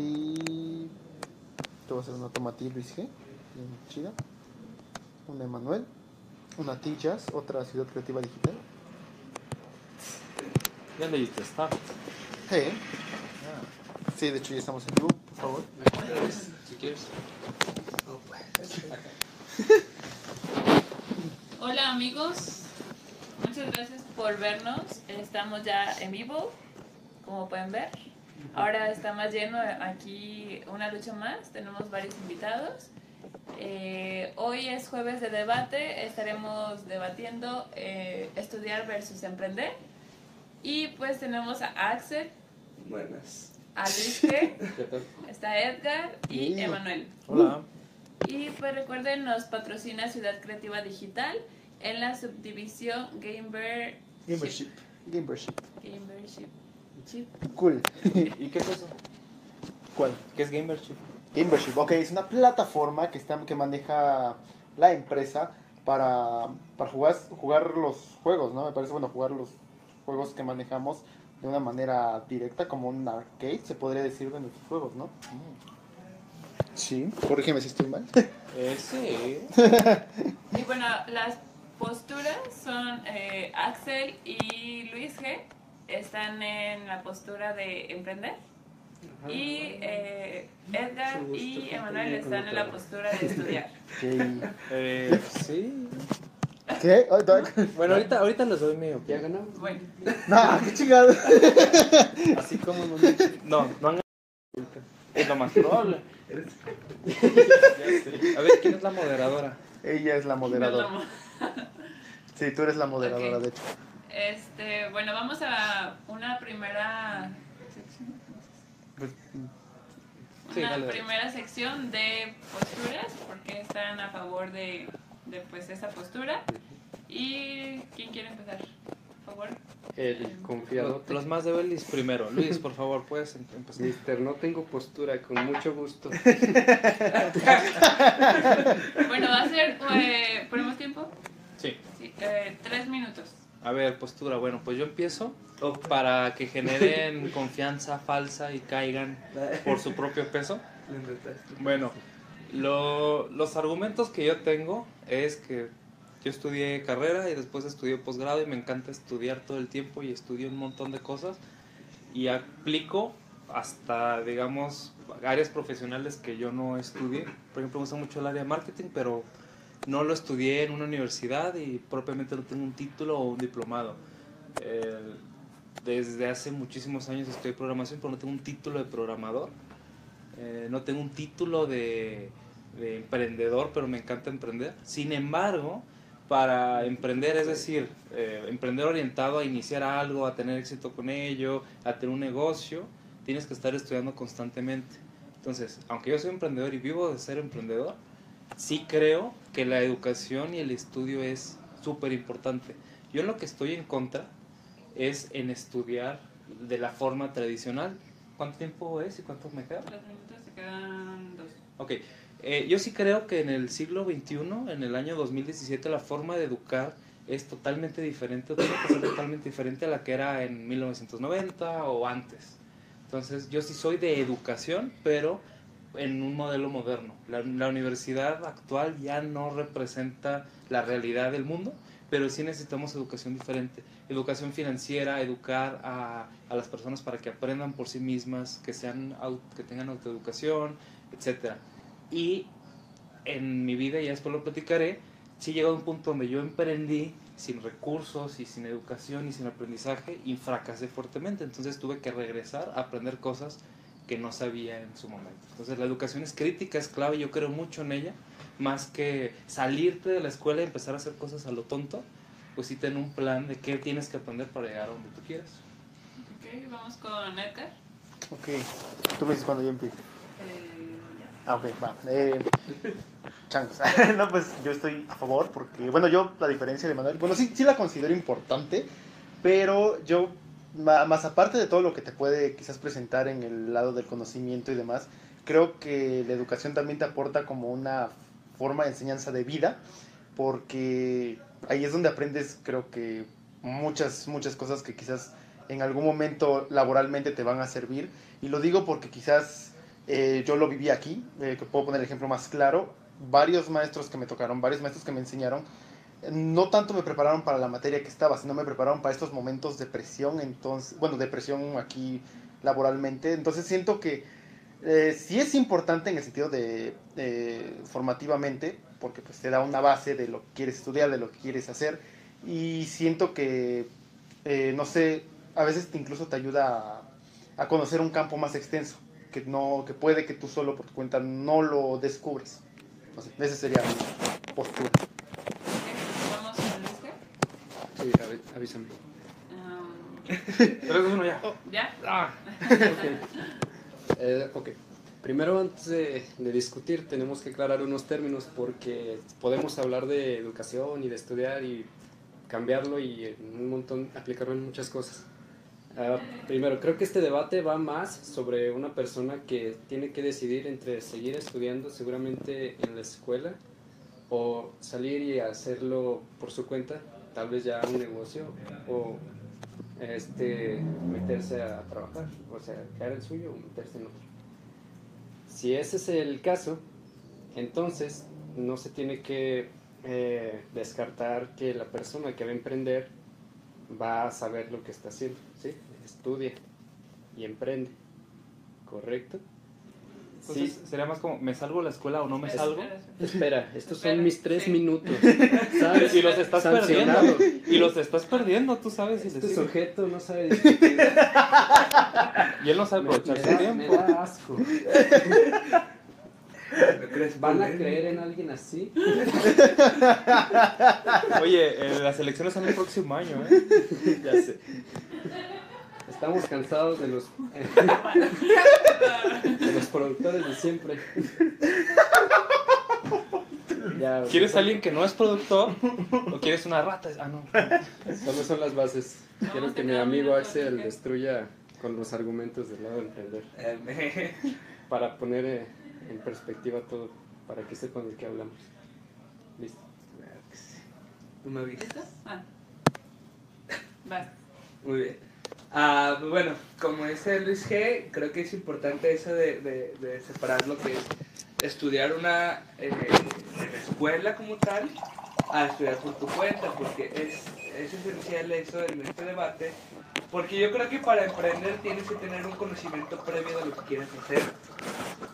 Y te voy a hacer una tomatilla Luis G. Bien chida. Una Emanuel. Una T-Jazz, otra ciudad creativa digital. Ya leíste Start. Sí. Sí, de hecho ya estamos en vivo, por favor. Si quieres. Hola amigos, muchas gracias por vernos. Estamos ya en vivo, como pueden ver. Ahora está más lleno aquí una lucha más, tenemos varios invitados. Eh, hoy es jueves de debate, estaremos debatiendo eh, estudiar versus emprender. Y pues tenemos a Axel, Buenas. a Luis está Edgar y Sí. Emanuel. Hola. Y pues recuerden, nos patrocina Ciudad Creativa Digital en la subdivisión Gamer Gamership. Gamership. Gamership. Chip. Cool. ¿Y qué es eso? ¿Cuál? ¿Qué es Gamership? Gamership, ok, es una plataforma que, está, que maneja la empresa para, para jugar, jugar los juegos, ¿no? Me parece bueno jugar los juegos que manejamos de una manera directa, como un arcade, se podría decir de nuestros juegos, ¿no? Sí, corrígeme si estoy mal. Eh, sí. Y bueno, las posturas son eh, Axel y Luis G. Están en la postura de emprender. Y eh, Edgar y Emanuel están en la postura de estudiar. Ok. Eh, sí. ¿Qué? Bueno, ahorita, ahorita les doy mi ¿Ya ganamos? Bueno, No, qué chingado. Así como dicho. No, no han Es lo más probable. A ver, ¿quién es la moderadora? Ella es la moderadora. Sí, tú eres la moderadora, de hecho. Este, bueno, vamos a una primera sección. Pues, Sí, una dale, dale. primera sección de posturas, porque están a favor de, de pues esa postura. ¿Y quién quiere empezar? Por favor. El confiado. Los, los más de Belis primero. Luis, por favor, puedes em- empezar. Mister, no tengo postura, con mucho gusto. Bueno, va a ser, eh, ¿ponemos tiempo? Sí. Sí, eh, tres minutos. A ver, postura. Bueno, pues yo empiezo para que generen confianza falsa y caigan por su propio peso. Bueno, lo- los argumentos que yo tengo es que yo estudié carrera y después estudié posgrado y me encanta estudiar todo el tiempo y estudio un montón de cosas y aplico hasta, digamos, áreas profesionales que yo no estudié. Por ejemplo, me gusta mucho el área de marketing, pero no lo estudié en una universidad y propiamente no tengo un título o un diplomado. Eh, desde hace muchísimos años estudié programación, pero no tengo un título de programador. Eh, no tengo un título de, de emprendedor, pero me encanta emprender. Sin embargo, para emprender, es decir, eh, emprender orientado a iniciar algo, a tener éxito con ello, a tener un negocio, tienes que estar estudiando constantemente. Entonces, aunque yo soy emprendedor y vivo de ser emprendedor, sí creo que la educación y el estudio es súper importante. Yo en lo que estoy en contra es en estudiar de la forma tradicional. ¿Cuánto tiempo es y cuánto me queda? Los minutos se quedan dos. Ok, eh, yo sí creo que en el siglo XXI, en el año 2017, la forma de educar es totalmente diferente, tiene que ser totalmente diferente a la que era en 1990 o antes. Entonces, yo sí soy de educación, pero en un modelo moderno. La, la universidad actual ya no representa la realidad del mundo, pero sí necesitamos educación diferente. Educación financiera, educar a, a las personas para que aprendan por sí mismas, que, sean, que tengan autoeducación, etcétera. Y en mi vida, ya después lo platicaré, sí llegó a un punto donde yo emprendí sin recursos y sin educación y sin aprendizaje y fracasé fuertemente. Entonces tuve que regresar a aprender cosas que no sabía en su momento. Entonces la educación es crítica, es clave, yo creo mucho en ella, más que salirte de la escuela y empezar a hacer cosas a lo tonto, pues sí ten un plan de qué tienes que aprender para llegar a donde tú quieras. Ok, vamos con Edgar. Ok, tú me dices cuando yo empiezo. Eh, Ah, ok, va. Eh, changos. no, pues yo estoy a favor porque, bueno, yo la diferencia de Manuel, bueno, sí, sí la considero importante, pero yo, más aparte de todo lo que te puede quizás presentar en el lado del conocimiento y demás, creo que la educación también te aporta como una forma de enseñanza de vida, porque ahí es donde aprendes, creo que muchas, muchas cosas que quizás en algún momento laboralmente te van a servir. Y lo digo porque quizás eh, yo lo viví aquí, eh, que puedo poner el ejemplo más claro. Varios maestros que me tocaron, varios maestros que me enseñaron, no tanto me prepararon para la materia que estaba, sino me prepararon para estos momentos de presión, entonces, bueno, de presión aquí laboralmente. Entonces siento que eh, sí es importante en el sentido de eh, formativamente, porque pues te da una base de lo que quieres estudiar, de lo que quieres hacer, y siento que, eh, no sé, a veces incluso te ayuda a, conocer un campo más extenso, que, no, que puede que tú solo por tu cuenta no lo descubres. No esa sería mi postura. ¿Vamos con el Luis G? Sí, avísame. Um, 3, 2, 1, ya. ¿Ya? Ah. Eh, ok. Primero, antes de, de discutir, tenemos que aclarar unos términos porque podemos hablar de educación y de estudiar y cambiarlo y en un montón, aplicarlo en muchas cosas. Ah, primero, creo que este debate va más sobre una persona que tiene que decidir entre seguir estudiando seguramente en la escuela o salir y hacerlo por su cuenta, tal vez ya un negocio o este, meterse a trabajar, o sea, crear el suyo o meterse en otro. Si ese es el caso, entonces no se tiene que eh, descartar que la persona que va a emprender va a saber lo que está haciendo, ¿sí? Estudia y emprende, ¿correcto? Entonces Sí. sería más como, ¿me salgo de la escuela o no me Espera, salgo? espera, espera. Espera, estos son mis tres sí. minutos. ¿sabes? Y los estás perdiendo. Y los estás perdiendo, tú sabes si Este sujeto no sabe discutir. Y él no sabe aprovechar su da, me tiempo. da asco. ¿Van a creer en alguien así? Oye, eh, las elecciones son el próximo año, ¿eh? Ya sé. Estamos cansados de los, de los productores de siempre. Ya, ¿Quieres alguien que no es productor? ¿O quieres una rata? Ah, no. Solo son las bases. Quiero a que mi amigo Axel destruya con los argumentos del lado de emprender. Eh, Para poner eh, en perspectiva todo. Para que sepan de qué hablamos. Listo. ¿Tú me avisas? Ah. Vas. Muy bien. Ah, bueno, como dice Luis G, creo que es importante eso de, de- de separar lo que es estudiar una eh, escuela como tal a estudiar por tu cuenta, porque es, es esencial eso en este debate, porque yo creo que para emprender tienes que tener un conocimiento previo de lo que quieres hacer,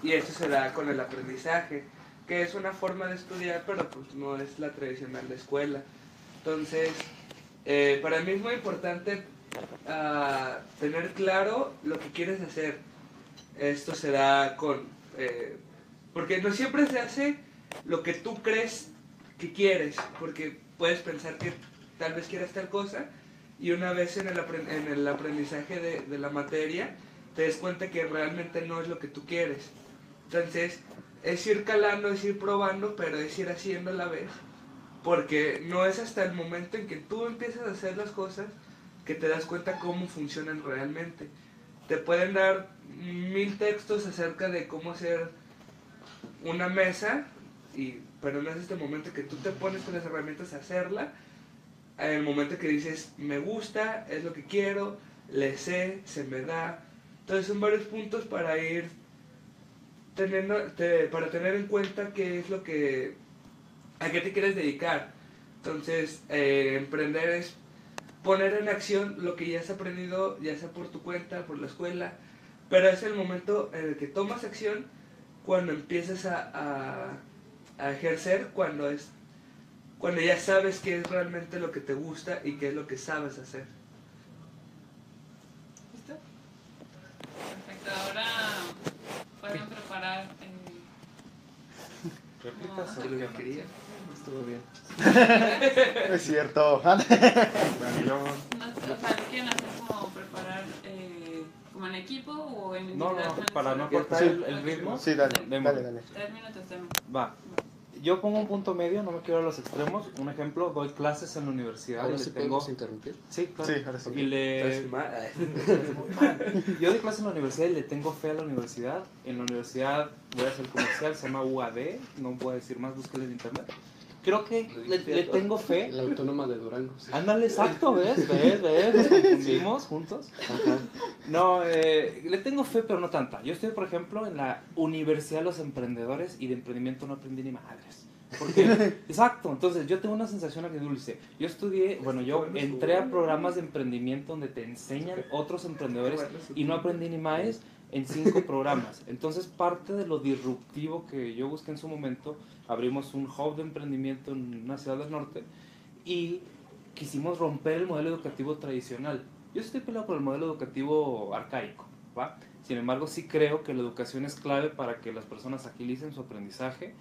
y eso se da con el aprendizaje, que es una forma de estudiar, pero pues no es la tradicional de escuela. Entonces, eh, para mí es muy importante ah, tener claro lo que quieres hacer. Esto se da con... eh, porque no siempre se hace lo que tú crees que quieres, porque puedes pensar que tal vez quieras tal cosa y una vez en el, apren- en el aprendizaje de, de la materia te des cuenta que realmente no es lo que tú quieres. Entonces, es ir calando, es ir probando, pero es ir haciendo a la vez. Porque no es hasta el momento en que tú empiezas a hacer las cosas que te das cuenta cómo funcionan realmente. Te pueden dar mil textos acerca de cómo hacer una mesa, y, pero no es este momento que tú te pones con las herramientas a hacerla. En el momento que dices, me gusta, es lo que quiero, le sé, se me da. Entonces son varios puntos para ir teniendo, te- para tener en cuenta qué es lo que, a qué te quieres dedicar. Entonces, eh, emprender es poner en acción lo que ya has aprendido, ya sea por tu cuenta, por la escuela, pero es el momento en el que tomas acción cuando empiezas a, a- a ejercer, cuando es cuando ya sabes qué es realmente lo que te gusta y qué es lo que sabes hacer. ¿Listo? Perfecto. Ahora pueden preparar eh, ¿Repitas o ¿Qué es lo qué? que quería? Estuvo bien. No es cierto. Bueno, yo- no, o sea, ¿quieren hacer como preparar eh, como en equipo o en No, no, para no Sí. cortar el, el ritmo. Sí, dale, Demos. dale, dale. Tres minutos. Va. Yo pongo un punto medio, no me quiero a los extremos. Un ejemplo, doy clases en la universidad Ahora y sí le tengo... podemos interrumpir. Sí, claro. Sí, ahora sí. Y le... Yo doy clases en la universidad y le tengo fe a la universidad. En la universidad voy a hacer comercial, se llama UAD, no voy a decir más, búsquenlo en internet. Creo que le, le tengo fe. La autónoma de Durango. sí. Ándale, exacto, ¿ves? ¿Ves? ¿Ves? Nos confundimos juntos. Ajá. No, eh, le tengo fe, pero no tanta. Yo estoy, por ejemplo, en la Universidad de los Emprendedores y de emprendimiento no aprendí ni madres. Porque, exacto, entonces yo tengo una sensación agridulce. Yo estudié, bueno, yo entré a programas de emprendimiento donde te enseñan otros emprendedores y no aprendí ni más en cinco programas. Entonces, parte de lo disruptivo que yo busqué en su momento, abrimos un hub de emprendimiento en una ciudad del norte y quisimos romper el modelo educativo tradicional. Yo estoy peleado con el modelo educativo arcaico, ¿va? Sin embargo, sí creo que la educación es clave para que las personas agilicen su aprendizaje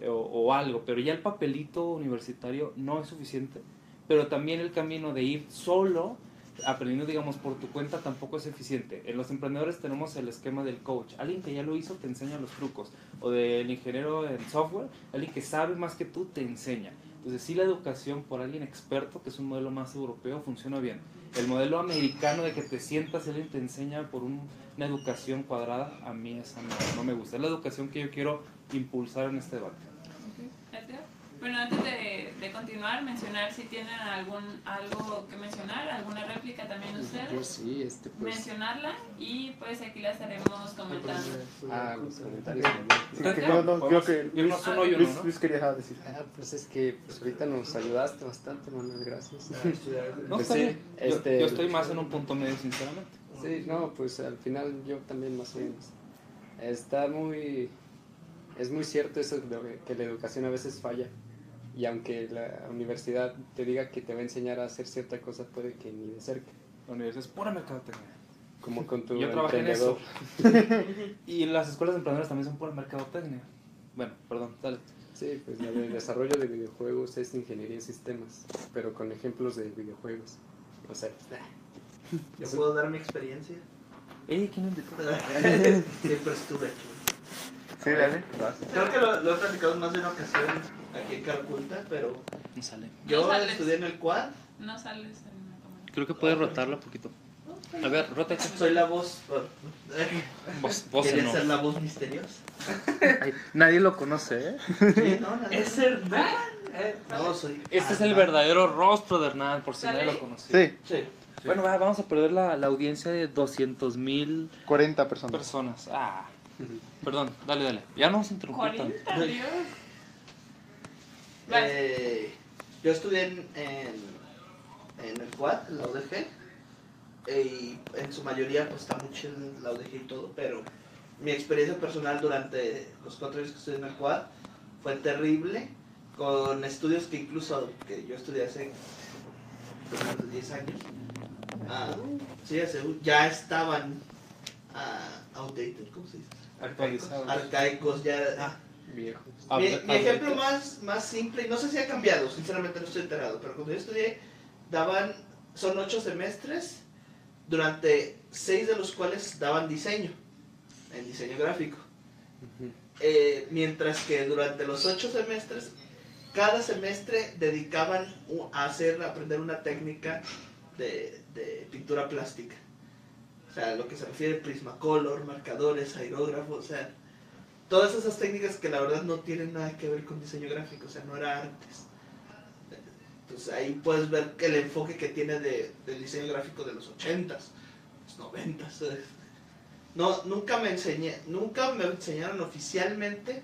eh, o, o algo, pero ya el papelito universitario no es suficiente, pero también el camino de ir solo aprendiendo, digamos, por tu cuenta tampoco es eficiente. En los emprendedores tenemos el esquema del coach. Alguien que ya lo hizo te enseña los trucos. O del ingeniero en software, alguien que sabe más que tú te enseña. Entonces, sí, la educación por alguien experto, que es un modelo más europeo, funciona bien. El modelo americano de que te sientas alguien te enseña por un- una educación cuadrada, a mí esa no, no me gusta. Es la educación que yo quiero impulsar en este debate. Bueno, antes de, de continuar, mencionar si tienen algún algo que mencionar, alguna réplica también Yo ustedes. sí, este, pues. Mencionarla y pues aquí la estaremos comentando. Ah, los comentarios también. Sí, que no, no, creo que Luis, Irnos uno y uno, Luis, ¿no? Luis quería decir. Ah, pues es que pues ahorita nos ayudaste bastante, Manuel, gracias. No, Pues está sí, bien. Yo- este- yo estoy más en un punto medio, sinceramente. Sí, no, pues al final yo también más o menos. Está muy... Es muy cierto eso de que la educación a veces falla. Y aunque la universidad te diga que te va a enseñar a hacer cierta cosa, puede que ni de cerca. La universidad es pura mercadotecnia. Como con tu Yo trabajé en eso. Y las escuelas de emprendedores también son pura mercadotecnia. Bueno, perdón, dale. Sí, pues la de desarrollo de videojuegos es ingeniería en sistemas, pero con ejemplos de videojuegos. O sea, Yo puedo dar mi experiencia. Ey, ¿quién invitó? Siempre estuve aquí. Sí, dale. Creo que lo, lo he platicado más de una ocasión aquí en Calculta, pero No sale. yo No estudié en el quad. No sales en la cámara. Creo que puede rotarla un poquito. A ver, rota. Soy la voz. Vos, vos Quería no. ser la voz misteriosa. Ay, nadie lo conoce, ¿eh? Sí, no. Es Hernán. Eh, No, soy. Este es el Hernán. verdadero rostro de Hernán, por si nadie lo conocía. Sí, Sí. Bueno, va, vamos a perder la, la audiencia de 200 mil 40 personas. personas. Ah, perdón, dale, dale. Ya no vamos a interrumpir tanto. 40, Dios. Eh, yo estudié en, en, en el quad, en la UDG. eh, y en su mayoría, pues está muy chido la UDG y todo, pero mi experiencia personal durante los cuatro años que estudié en el quad fue terrible. Con estudios que incluso que yo estudié hace más de 10 años. ah, sí, hace- ya estaban ah, outdated, ¿cómo se dice? Actualizados. Arcaicos, ya. Ah. Viejo. Ah, Mi, ah, mi ejemplo más, más simple, y no sé si ha cambiado, sinceramente no estoy enterado, pero cuando yo estudié, daban, son ocho semestres, durante seis de los cuales daban diseño, en diseño gráfico. Eh, mientras que durante los ocho semestres, cada semestre dedicaban a hacer, a aprender una técnica de, de pintura plástica. O sea, lo que se refiere a Prismacolor, marcadores, aerógrafos, o sea, todas esas técnicas que la verdad no tienen nada que ver con diseño gráfico, o sea, no era artes. Entonces ahí puedes ver el enfoque que tiene de, del diseño gráfico de los 80s, los 90s. ¿sabes? No, nunca me enseñé, nunca me enseñaron oficialmente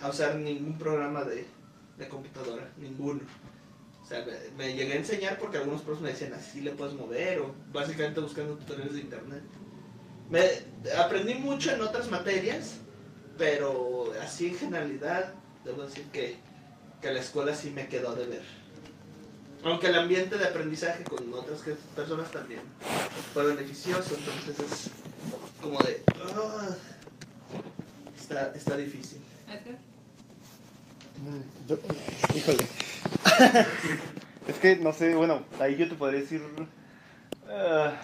a usar ningún programa de, de computadora, ninguno. O sea, me, me llegué a enseñar porque algunos profes me decían así le puedes mover o básicamente buscando tutoriales de internet. Me, aprendí mucho en otras materias, pero así en generalidad debo decir que, que la escuela sí me quedó de ver. Aunque el ambiente de aprendizaje con otras personas también fue beneficioso, entonces es como de... ah, está, está difícil. Yo- híjole. es que no sé, bueno, ahí yo te podría decir. ah,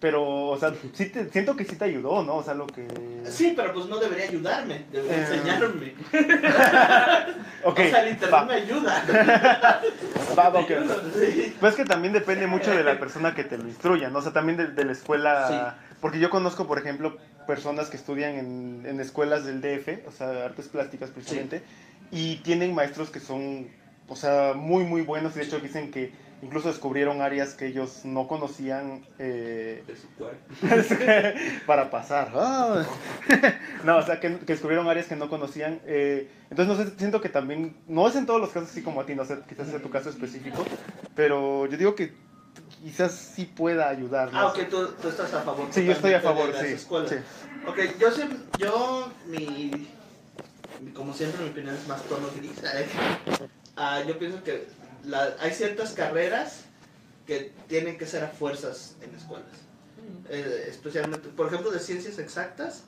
pero, o sea, sí te- siento que sí te ayudó, ¿no? O sea, lo que. Sí, pero pues no debería ayudarme, debería Eh, enseñarme. Ok, o sea, el internet va, me ayuda. va, va, ok. Sí. Pues que también depende mucho de la persona que te lo instruya, ¿no? O sea, también de, de la escuela. Porque yo conozco, por ejemplo, personas que estudian en, en escuelas del DF, o sea, artes plásticas precisamente, y tienen maestros que son o sea, muy, muy buenos. Y de hecho dicen que incluso descubrieron áreas que ellos no conocían eh, De su cuerpo. para pasar. No, o sea, que, que descubrieron áreas que no conocían. eh, entonces, no sé, siento que también, no es en todos los casos así como a ti, no sé, quizás es tu caso específico, pero yo digo que quizás sí pueda ayudar. ¿no? Ah, ok, tú, tú estás a favor. Sí, yo estoy a favor, de sí. sí. Ok, yo siempre, yo, mi, como siempre, mi opinión es más tono gris. ¿eh? Ah, yo pienso que la- hay ciertas carreras que tienen que ser a fuerzas en escuelas. Eh, especialmente, por ejemplo, de ciencias exactas,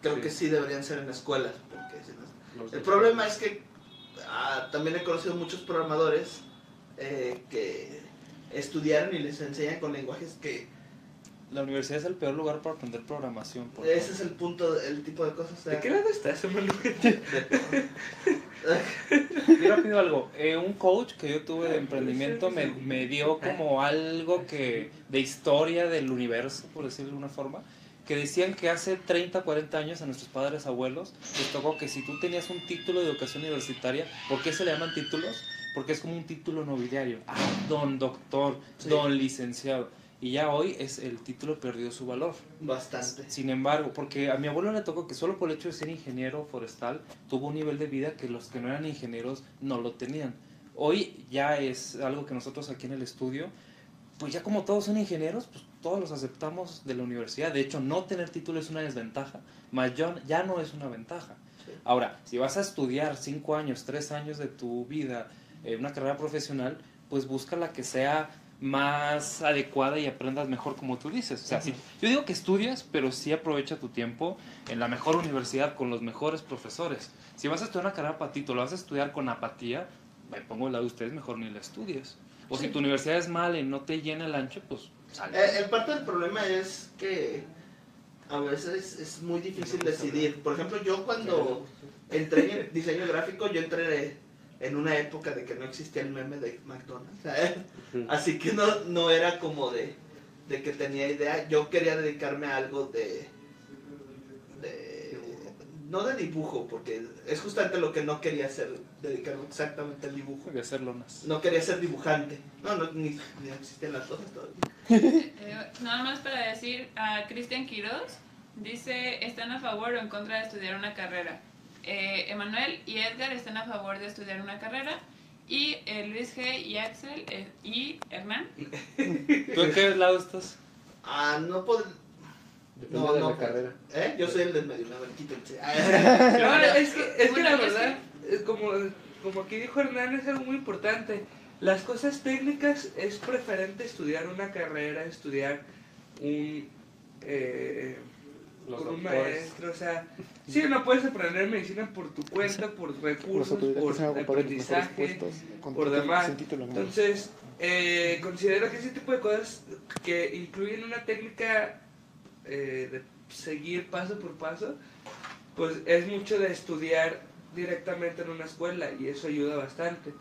creo Sí. que sí deberían ser en escuelas. Porque si no- Los el problema es que ah, también he conocido muchos programadores eh, que estudiaron y les enseñan con lenguajes que La universidad es el peor lugar para aprender programación. por ese favor. es el punto, el tipo de cosas. o sea, ¿De qué lado estás? Y rápido algo, eh, un coach que yo tuve de emprendimiento me, me dio como algo que de historia del universo, por decirlo de alguna forma, que decían que hace 30, 40 años a nuestros padres abuelos les tocó que si tú tenías un título de educación universitaria, ¿por qué se le llaman títulos? Porque es como un título nobiliario. Ah, don doctor, don licenciado. Y ya hoy es el título perdió su valor. Bastante. Sin embargo, porque a mi abuelo le tocó que solo por el hecho de ser ingeniero forestal tuvo un nivel de vida que los que no eran ingenieros no lo tenían. Hoy ya es algo que nosotros aquí en el estudio, pues ya como todos son ingenieros, pues todos los aceptamos de la universidad. De hecho, no tener título es una desventaja, más ya, no es una ventaja. Sí. Ahora, si vas a estudiar cinco años, tres años de tu vida, eh, una carrera profesional, pues busca la que sea más adecuada y aprendas mejor como tú dices. O sea, sí, yo digo que estudias, pero sí aprovecha tu tiempo en la mejor universidad con los mejores profesores. Si vas a estudiar una carrera patito, lo vas a estudiar con apatía, me pongo al lado de ustedes, mejor ni la estudies. O si tu universidad es mala y no te llena el ancho, pues sal. Eh, el parte del problema es que a veces es muy difícil decidir. Por ejemplo, yo cuando entré en diseño gráfico, yo entré en una época de que no existía el meme de McDonald's. ¿sabes? Así que no, no era como de, de que tenía idea. Yo quería dedicarme a algo de, de... No de dibujo, porque es justamente lo que no quería hacer, dedicarme exactamente al dibujo. de hacer lonas. No quería ser dibujante. No, no ni, ni existían las cosas todavía. Eh, nada más para decir, a Cristian Quiroz dice, ¿están a favor o en contra de estudiar una carrera? Eh, Emanuel y Edgar están a favor de estudiar una carrera. Y eh, Luis G. y Axel eh, y Hernán. ¿Tú en qué lado estás? Ah, no puedo... Depende No, de no, la carrera. ¿Eh? Yo soy el del medio, a ver, quítense. No, es que, es que la verdad, es como, como aquí dijo Hernán, es algo muy importante. Las cosas técnicas es preferente estudiar una carrera, estudiar un, eh, Los con un doctores. maestro. O sea, sí, no puedes aprender medicina por tu cuenta, por recursos, por aprendizaje. por demás. Entonces, eh, considero que ese tipo de cosas que incluyen una técnica eh, de seguir paso por paso, pues es mucho de estudiar directamente en una escuela y eso ayuda bastante.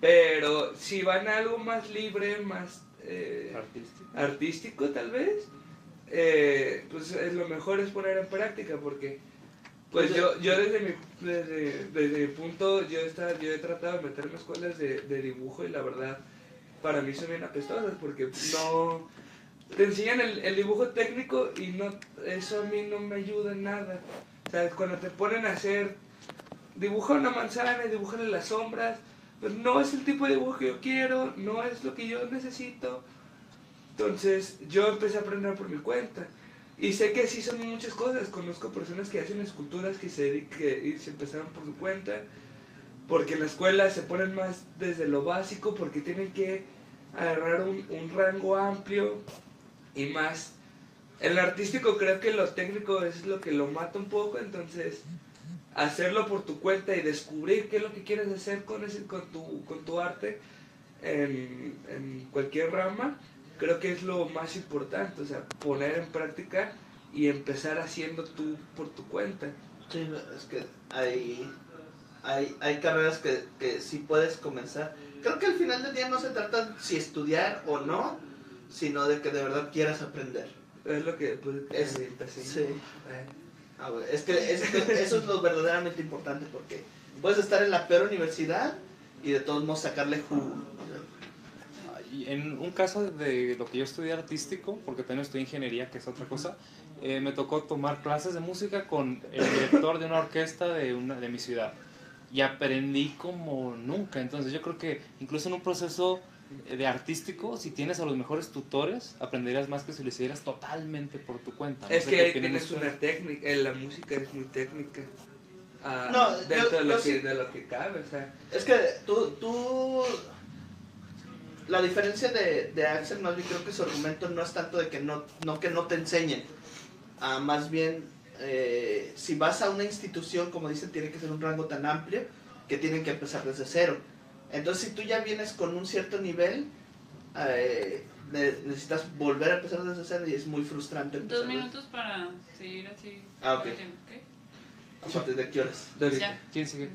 Pero si van a algo más libre, más eh, Artístico. artístico tal vez, eh, pues es lo mejor es poner en práctica porque pues yo, yo desde mi, desde, desde mi punto, yo, yo he tratado de meterme a escuelas de, de dibujo y la verdad, para mí son bien apestosas porque no... Te enseñan el, el dibujo técnico y no eso a mí no me ayuda en nada. O sea, cuando te ponen a hacer, dibuja una manzana y dibujan las sombras, pues no es el tipo de dibujo que yo quiero, no es lo que yo necesito. Entonces yo empecé a aprender por mi cuenta. Y sé que sí son muchas cosas. Conozco personas que hacen esculturas que se, que se empezaron por su cuenta. Porque en la escuela se ponen más desde lo básico, porque tienen que agarrar un, un rango amplio y más. En lo artístico creo que lo técnico es lo que lo mata un poco, entonces hacerlo por tu cuenta y descubrir qué es lo que quieres hacer con, ese, con, tu, con tu arte en cualquier rama, creo que es lo más importante, o sea, poner en práctica y empezar haciendo tú por tu cuenta. Sí, es que hay, hay, hay carreras que, que sí puedes comenzar. Creo que al final del día no se trata si estudiar o no, sino de que de verdad quieras aprender. Es lo que pues, Es- sí. sí. Eh, Ah, bueno, es que es que eso es lo verdaderamente importante porque puedes estar en la peor universidad y de todos modos sacarle jugo. En un caso de lo que yo estudié artístico, porque también estudié ingeniería, que es otra cosa, eh, me tocó tomar clases de música con el director de una orquesta de, una, de mi ciudad. Y aprendí como nunca. Entonces yo creo que incluso en un proceso de artístico, si tienes a los mejores tutores, aprenderías más que si lo hicieras totalmente por tu cuenta. No Es que tienes una técnica, eh, la música es muy técnica. Ah, No, dentro yo- de, lo yo que, sí- de lo que cabe, o sea. Es que tú, tú la diferencia de, de Axel más bien creo que su argumento no es tanto de que no, no que no te enseñen, ah, más bien eh, si vas a una institución, como dicen, tiene que ser un rango tan amplio que tienen que empezar desde cero. Entonces si tú ya vienes con un cierto nivel, eh, ne- necesitas volver a empezar desde cero y es muy frustrante. empezar Dos desde- minutos para seguir así. Ah, ok. ¿ok? ¿A partir de qué horas? Ya. ¿Quién sigue?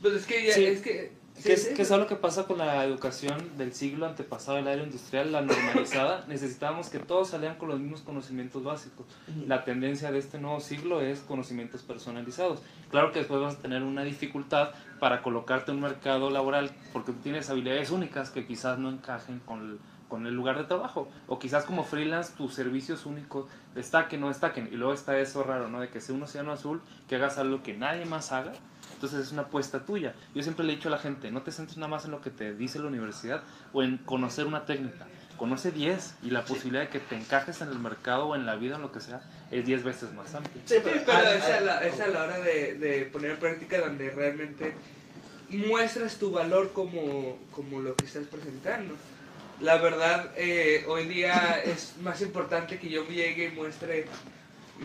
Pues es que ya, Sí. es que. Sí, ¿Qué es, sí, qué es algo que pasa con la educación del siglo antepasado, el área industrial, la normalizada? Necesitábamos que todos salieran con los mismos conocimientos básicos. La tendencia de este nuevo siglo es conocimientos personalizados. Claro que después vas a tener una dificultad para colocarte en un mercado laboral porque tú tienes habilidades únicas que quizás no encajen con el, con el lugar de trabajo. O quizás como freelance tus servicios únicos destaquen o no destaquen. Y luego está eso raro, ¿no? De que sea un océano azul, que hagas algo que nadie más haga. Entonces es una apuesta tuya. Yo siempre le he dicho a la gente, no te centres nada más en lo que te dice la universidad o en conocer una técnica. Conoce 10 y la posibilidad de que te encajes en el mercado o en la vida, en lo que sea, es 10 veces más amplia. Sí, Sí, pero ah, es a la, es a la hora de, de poner en práctica donde realmente muestras tu valor como, como lo que estás presentando. La verdad, eh, hoy día es más importante que yo llegue y muestre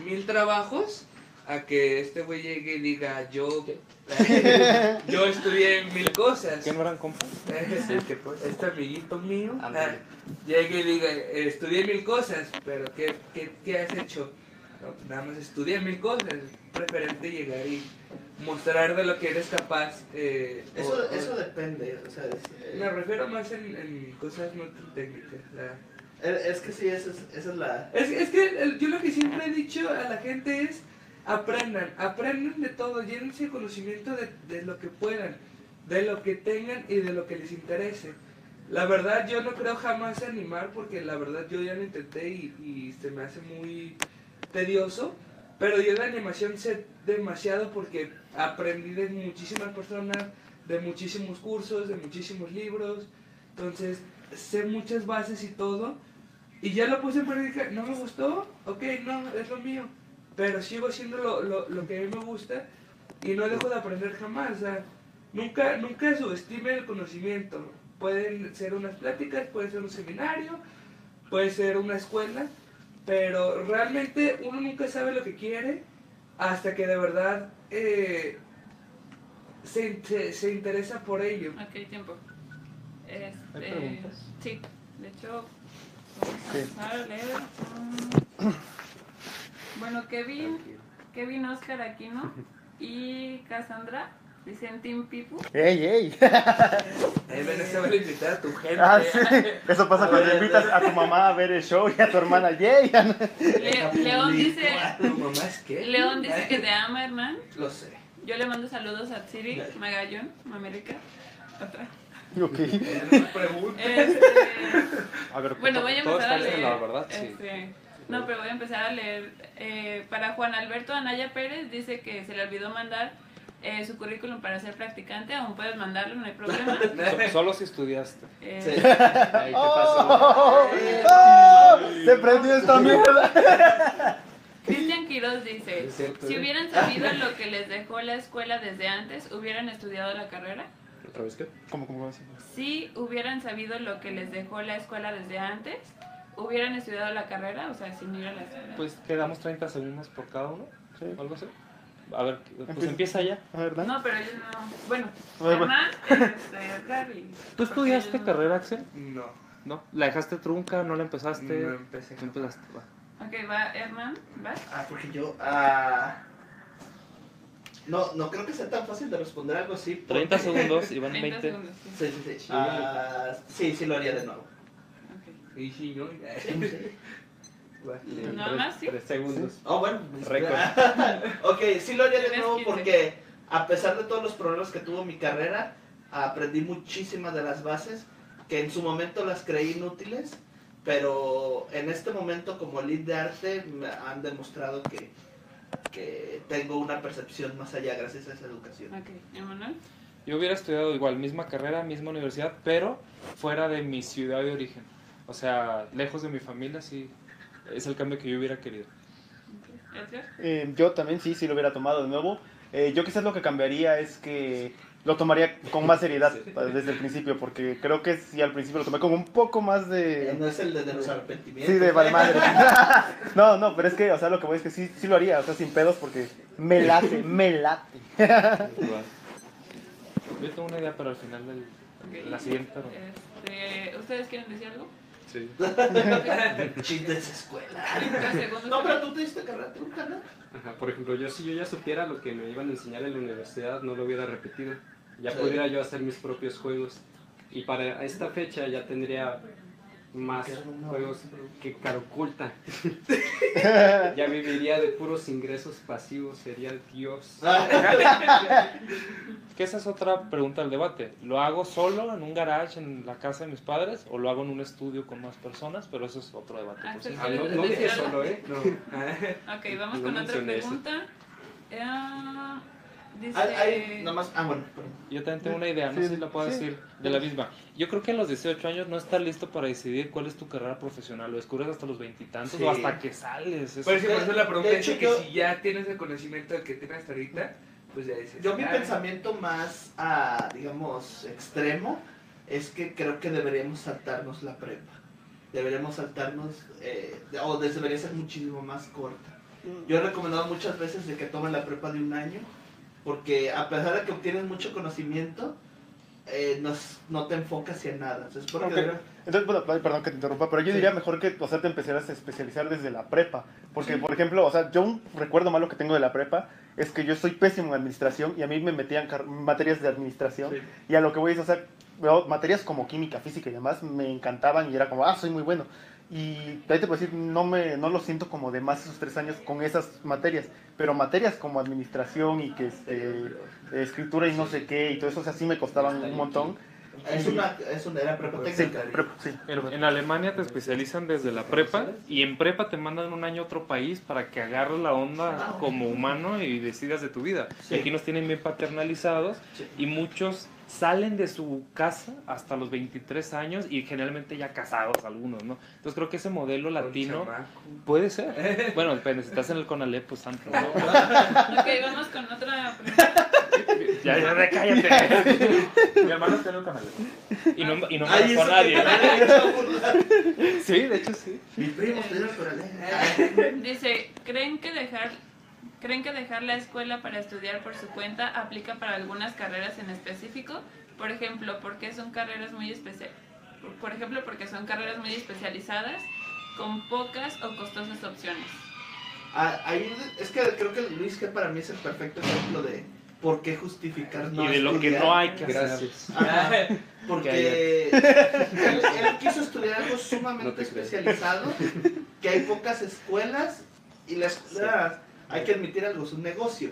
mil trabajos a que este güey llegue y diga yo yo estudié mil cosas. ¿Qué no eran compas? Este amiguito mío ah, llegue y diga, eh, estudié mil cosas, pero ¿qué, qué, qué has hecho? No, pues nada más estudié mil cosas. Preferente llegar y mostrar de lo que eres capaz. eh, o- Eso, o- eso depende, o sea, es, Me refiero más en, en cosas no tan técnicas. es- es que sí, esa es, esa es la... Es, es que el- yo lo que siempre he dicho a la gente es aprendan, aprendan de todo, llénense de conocimiento de, de lo que puedan, de lo que tengan y de lo que les interese. La verdad yo no creo jamás animar porque la verdad yo ya lo intenté y, y se me hace muy tedioso, pero yo de animación sé demasiado porque aprendí de muchísimas personas, de muchísimos cursos, de muchísimos libros, entonces sé muchas bases y todo. Y ya lo puse en práctica, no me gustó, ok, no, es lo mío. Pero sigo haciendo lo, lo, lo que a mí me gusta y no dejo de aprender jamás. O sea, nunca, nunca subestime el conocimiento. Pueden ser unas pláticas, puede ser un seminario, puede ser una escuela, pero realmente uno nunca sabe lo que quiere hasta que de verdad eh, se, se, se interesa por ello. Ok, tiempo. Este, ¿Hay preguntas? Sí, de hecho, vamos a Sí. leer. Mm. Bueno, Kevin, Kevin Oscar Aquino y Cassandra dicen Team Pipu. ¡Ey, ey! Ahí ven, esta vez invitar a tu gente. Ah, sí. Eso pasa cuando invitas a tu mamá a ver el show y a tu hermana, ¡yay! Le- León dice, ¿Tu mamá es qué? León dice que te ama, Hernán. Lo sé. Yo le mando saludos a Siri, Magallón, América. Otra. Ok. Pregunta. Este, A ver, Bueno, voy a empezar a leer. la verdad, sí. Este, no, pero voy a empezar a leer. Eh, para Juan Alberto Anaya Pérez dice que se le olvidó mandar eh, su currículum para ser practicante. Aún puedes mandarlo, no hay problema. So- Solo si estudiaste. Eh, Sí. Ahí te pasó. ¡Oh! ¡Oh! ¡Se prendió esta mierda! Cristian Quiroz dice, si ¿eh? hubieran sabido lo que les dejó la escuela desde antes, ¿hubieran estudiado la carrera? ¿Otra vez qué? ¿Cómo, cómo va a ser? Si hubieran sabido lo que les dejó la escuela desde antes, ¿hubieran estudiado la carrera? O sea, sin ir a la escuela. Pues quedamos 30 segundos por cada uno, Sí. o algo así. A ver, pues Empieza. empieza ya. ¿verdad? No, pero ellos no. Bueno. Hernán, este, Edgar y- ¿Tú estudiaste carrera, Axel? No, ¿No? ¿La dejaste trunca? ¿No la empezaste? no empecé. No empezaste. va. Ok, va Hernán, ¿vas? Ah, porque yo... ah, no, no creo que sea tan fácil de responder algo así. porque- 30 segundos y van 30 20. segundos. sí. Sí, sí, sí. Ah, sí, sí lo haría de nuevo. Ok. Y sí, yo. Nada más, sí. Tres segundos. Oh, bueno. Récord. ok, sí lo haría de nuevo 15. porque a pesar de todos los problemas que tuvo mi carrera, aprendí muchísimas de las bases que en su momento las creí inútiles, pero en este momento como lead de arte me han demostrado que, que tengo una percepción más allá gracias a esa educación. Ok, Emanuel. Yo hubiera estudiado igual, misma carrera, misma universidad, pero fuera de mi ciudad de origen. O sea, lejos de mi familia, sí. Es el cambio que yo hubiera querido. Eh, yo también sí, sí lo hubiera tomado de nuevo. Eh, yo quizás lo que cambiaría es que lo tomaría con más seriedad desde el principio, porque creo que si al principio lo tomé con un poco más Eh, de... No es el de, de los arrepentimientos. Sí, de vale madre. no, no, pero es que, o sea, lo que voy es que sí, sí lo haría, o sea, sin pedos, porque me late, me late. Yo tengo una idea para el final de la siguiente. Este, ¿Ustedes quieren decir algo? Sí. Chistes de escuela. 30 segundos. No, pero tú te diste carrera truca, ¿no? Ajá, por ejemplo, yo si yo ya supiera lo que me iban a enseñar en la universidad, no lo hubiera repetido. Ya Sí. podría yo hacer mis propios juegos. Y para esta fecha ya tendría más juegos que Caroculta. ya viviría de puros ingresos pasivos, sería Dios. Que esa es otra pregunta del debate. ¿Lo hago solo en un garage en la casa de mis padres o lo hago en un estudio con más personas? Pero eso es otro debate. por sí. Axel, Ah, no, ¿quieres no dije solo, ¿eh? No. Ok, vamos No con otra eso. pregunta. Dice... Hay, hay nomás. Ah, bueno, perdón. Yo también tengo una idea, no Sí, sé si la puedo sí. decir de la misma. Yo creo que a los 18 años no estás listo para decidir cuál es tu carrera profesional. Lo descubres hasta los veintitantos Sí. o hasta que sales. Eso- por eso la pregunta es que yo- si ya tienes el conocimiento que tienes hasta ahorita, pues ya dices. Yo mi ah, pensamiento más, ah, digamos, extremo es que creo que deberíamos saltarnos la prepa. Deberíamos saltarnos, eh, o debería ser muchísimo más corta. Yo he recomendado muchas veces de que tomen la prepa de un año, porque a pesar de que obtienes mucho conocimiento, eh, no, no te enfocas en nada. O sea, es porque Ok. Entonces, bueno, perdón que te interrumpa, pero yo Sí. diría mejor que, o sea, te empezaras a especializar desde la prepa. Porque, por ejemplo, o sea, yo un recuerdo malo que tengo de la prepa es que yo soy pésimo en administración y a mí me metían materias de administración. Sí. Y a lo que voy es, o sea, materias como química, física y demás me encantaban y era como, ah, soy muy bueno. Y ahí te puedo decir, no, me, no lo siento como de más esos tres años con esas materias, pero materias como administración y que este, escritura y no sé qué y todo eso, o sea, sí me costaban un montón. Es una, es una era prepa Sí, técnica. prepa, sí. En, en Alemania te especializan desde la prepa y en prepa te mandan un año a otro país para que agarres la onda como humano y decidas de tu vida. Sí. Y aquí nos tienen bien paternalizados y muchos salen de su casa hasta los 23 años y generalmente ya casados algunos, ¿no? Entonces creo que ese modelo latino chamaco. puede ser. Bueno, depende, si estás en el Conalep, pues santo, ¿no? Ok, vamos con otra pregunta. Ya, ya, ya, cállate. Mi hermano está en el Conalep. Y no, y no me Ay, eso nadie. Sí, de hecho sí. Mi primo estudió en Coralea. Dice, ¿creen que dejar creen que dejar la escuela para estudiar por su cuenta aplica para algunas carreras en específico? Por ejemplo, porque son carreras muy especiales. Por ejemplo, porque son carreras muy especializadas con pocas o costosas opciones. Ah, ahí es que creo que Luis G para mí es el perfecto ejemplo de por qué justificar no y de lo que no hay que hacer. Gracias. Ajá, Que porque él, él quiso estudiar algo No sumamente especializado, que hay pocas escuelas y la escuela, hay que admitir algo, es un negocio.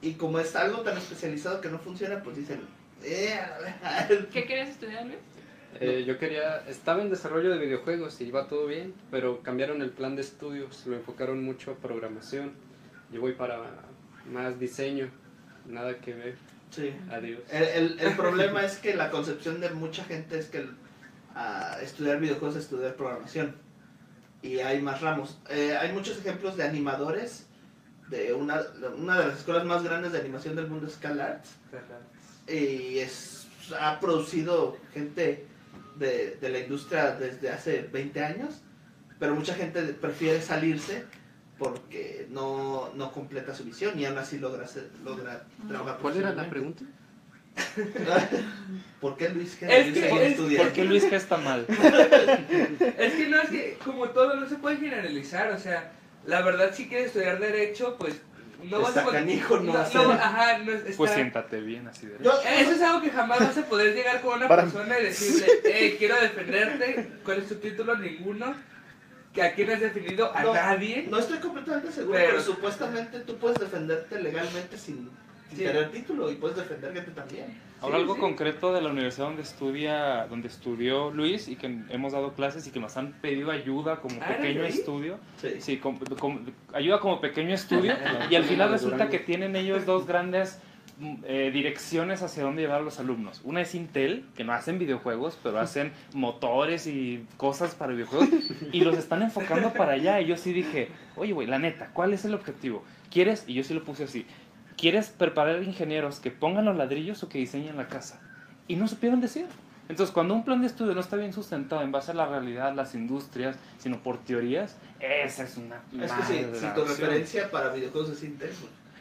Y como es algo tan especializado que no funciona, pues dicen, eh, a ver, ¿Qué quieres estudiar, Luis? Eh, yo quería, estaba en desarrollo de videojuegos y iba todo bien, pero cambiaron el plan de estudios, lo enfocaron mucho a programación. Yo voy para más diseño, nada que ver. sí. Adiós. El, el- el problema es que la concepción de mucha gente es que el- ah, estudiar videojuegos es estudiar programación. Y hay más ramos. Eh, hay muchos ejemplos de animadores. De una, una de las escuelas más grandes de animación del mundo es CalArts. Y es, ha producido gente de, de la industria desde hace 20 años. Pero mucha gente prefiere salirse porque no, no completa su visión y aún así logra, hacer- logra trabajar. ¿Cuál era la pregunta? ¿Por qué Luis G. Es que- es-? ¿Por qué Luis G está mal? Es que no es que, como todo, no se puede generalizar. O sea, la verdad, si quieres estudiar Derecho, pues no vas a Está canijo no hacer. ajá, no es- Pues está- siéntate bien así de... Yo, Eso es algo que jamás vas a poder llegar con una Para- persona y decirle, eh, quiero defenderte. ¿Cuál es tu título? Ninguno. Que aquí no has definido a No, nadie. no estoy completamente seguro, Pero- pero, supuestamente tú puedes defenderte legalmente sin, sin Sí. tener título y puedes defender gente también. Ahora algo concreto de la universidad donde estudia, donde estudió Luis y que hemos dado clases y que nos han pedido ayuda como Ah, ¿era pequeño estudio. Sí. Ayuda como pequeño estudio y al final resulta que tienen ellos dos grandes eh, direcciones hacia dónde llevar a los alumnos. Una es Intel, que no hacen videojuegos, pero hacen motores y cosas para videojuegos y los están enfocando para allá. Y yo sí dije, oye, güey, la neta, ¿cuál es el objetivo? ¿Quieres? Y yo sí lo puse así. ¿Quieres preparar ingenieros que pongan los ladrillos o que diseñen la casa? Y no supieron decir. Entonces, cuando un plan de estudio no está bien sustentado en base a la realidad, las industrias, sino por teorías, esa es una Es que si tu referencia para videojuegos es pues,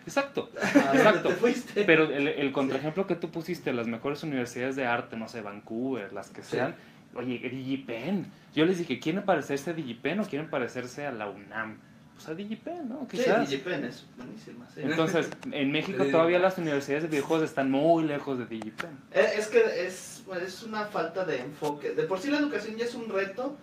Exacto, ¿a dónde exacto. te? Pero el, el contraejemplo que tú pusiste, las mejores universidades de arte, no sé, Vancouver, las que Sí. sean, oye, DigiPen. Yo les dije, ¿quieren parecerse a DigiPen o quieren parecerse a la UNAM? Pues a DigiPen, ¿no? Sí, Quizás. DigiPen es buenísima. sí. Entonces, en México Sí. todavía las universidades de videojuegos están muy lejos de DigiPen. Eh, Es que es, es una falta de enfoque. De por sí la educación ya es un reto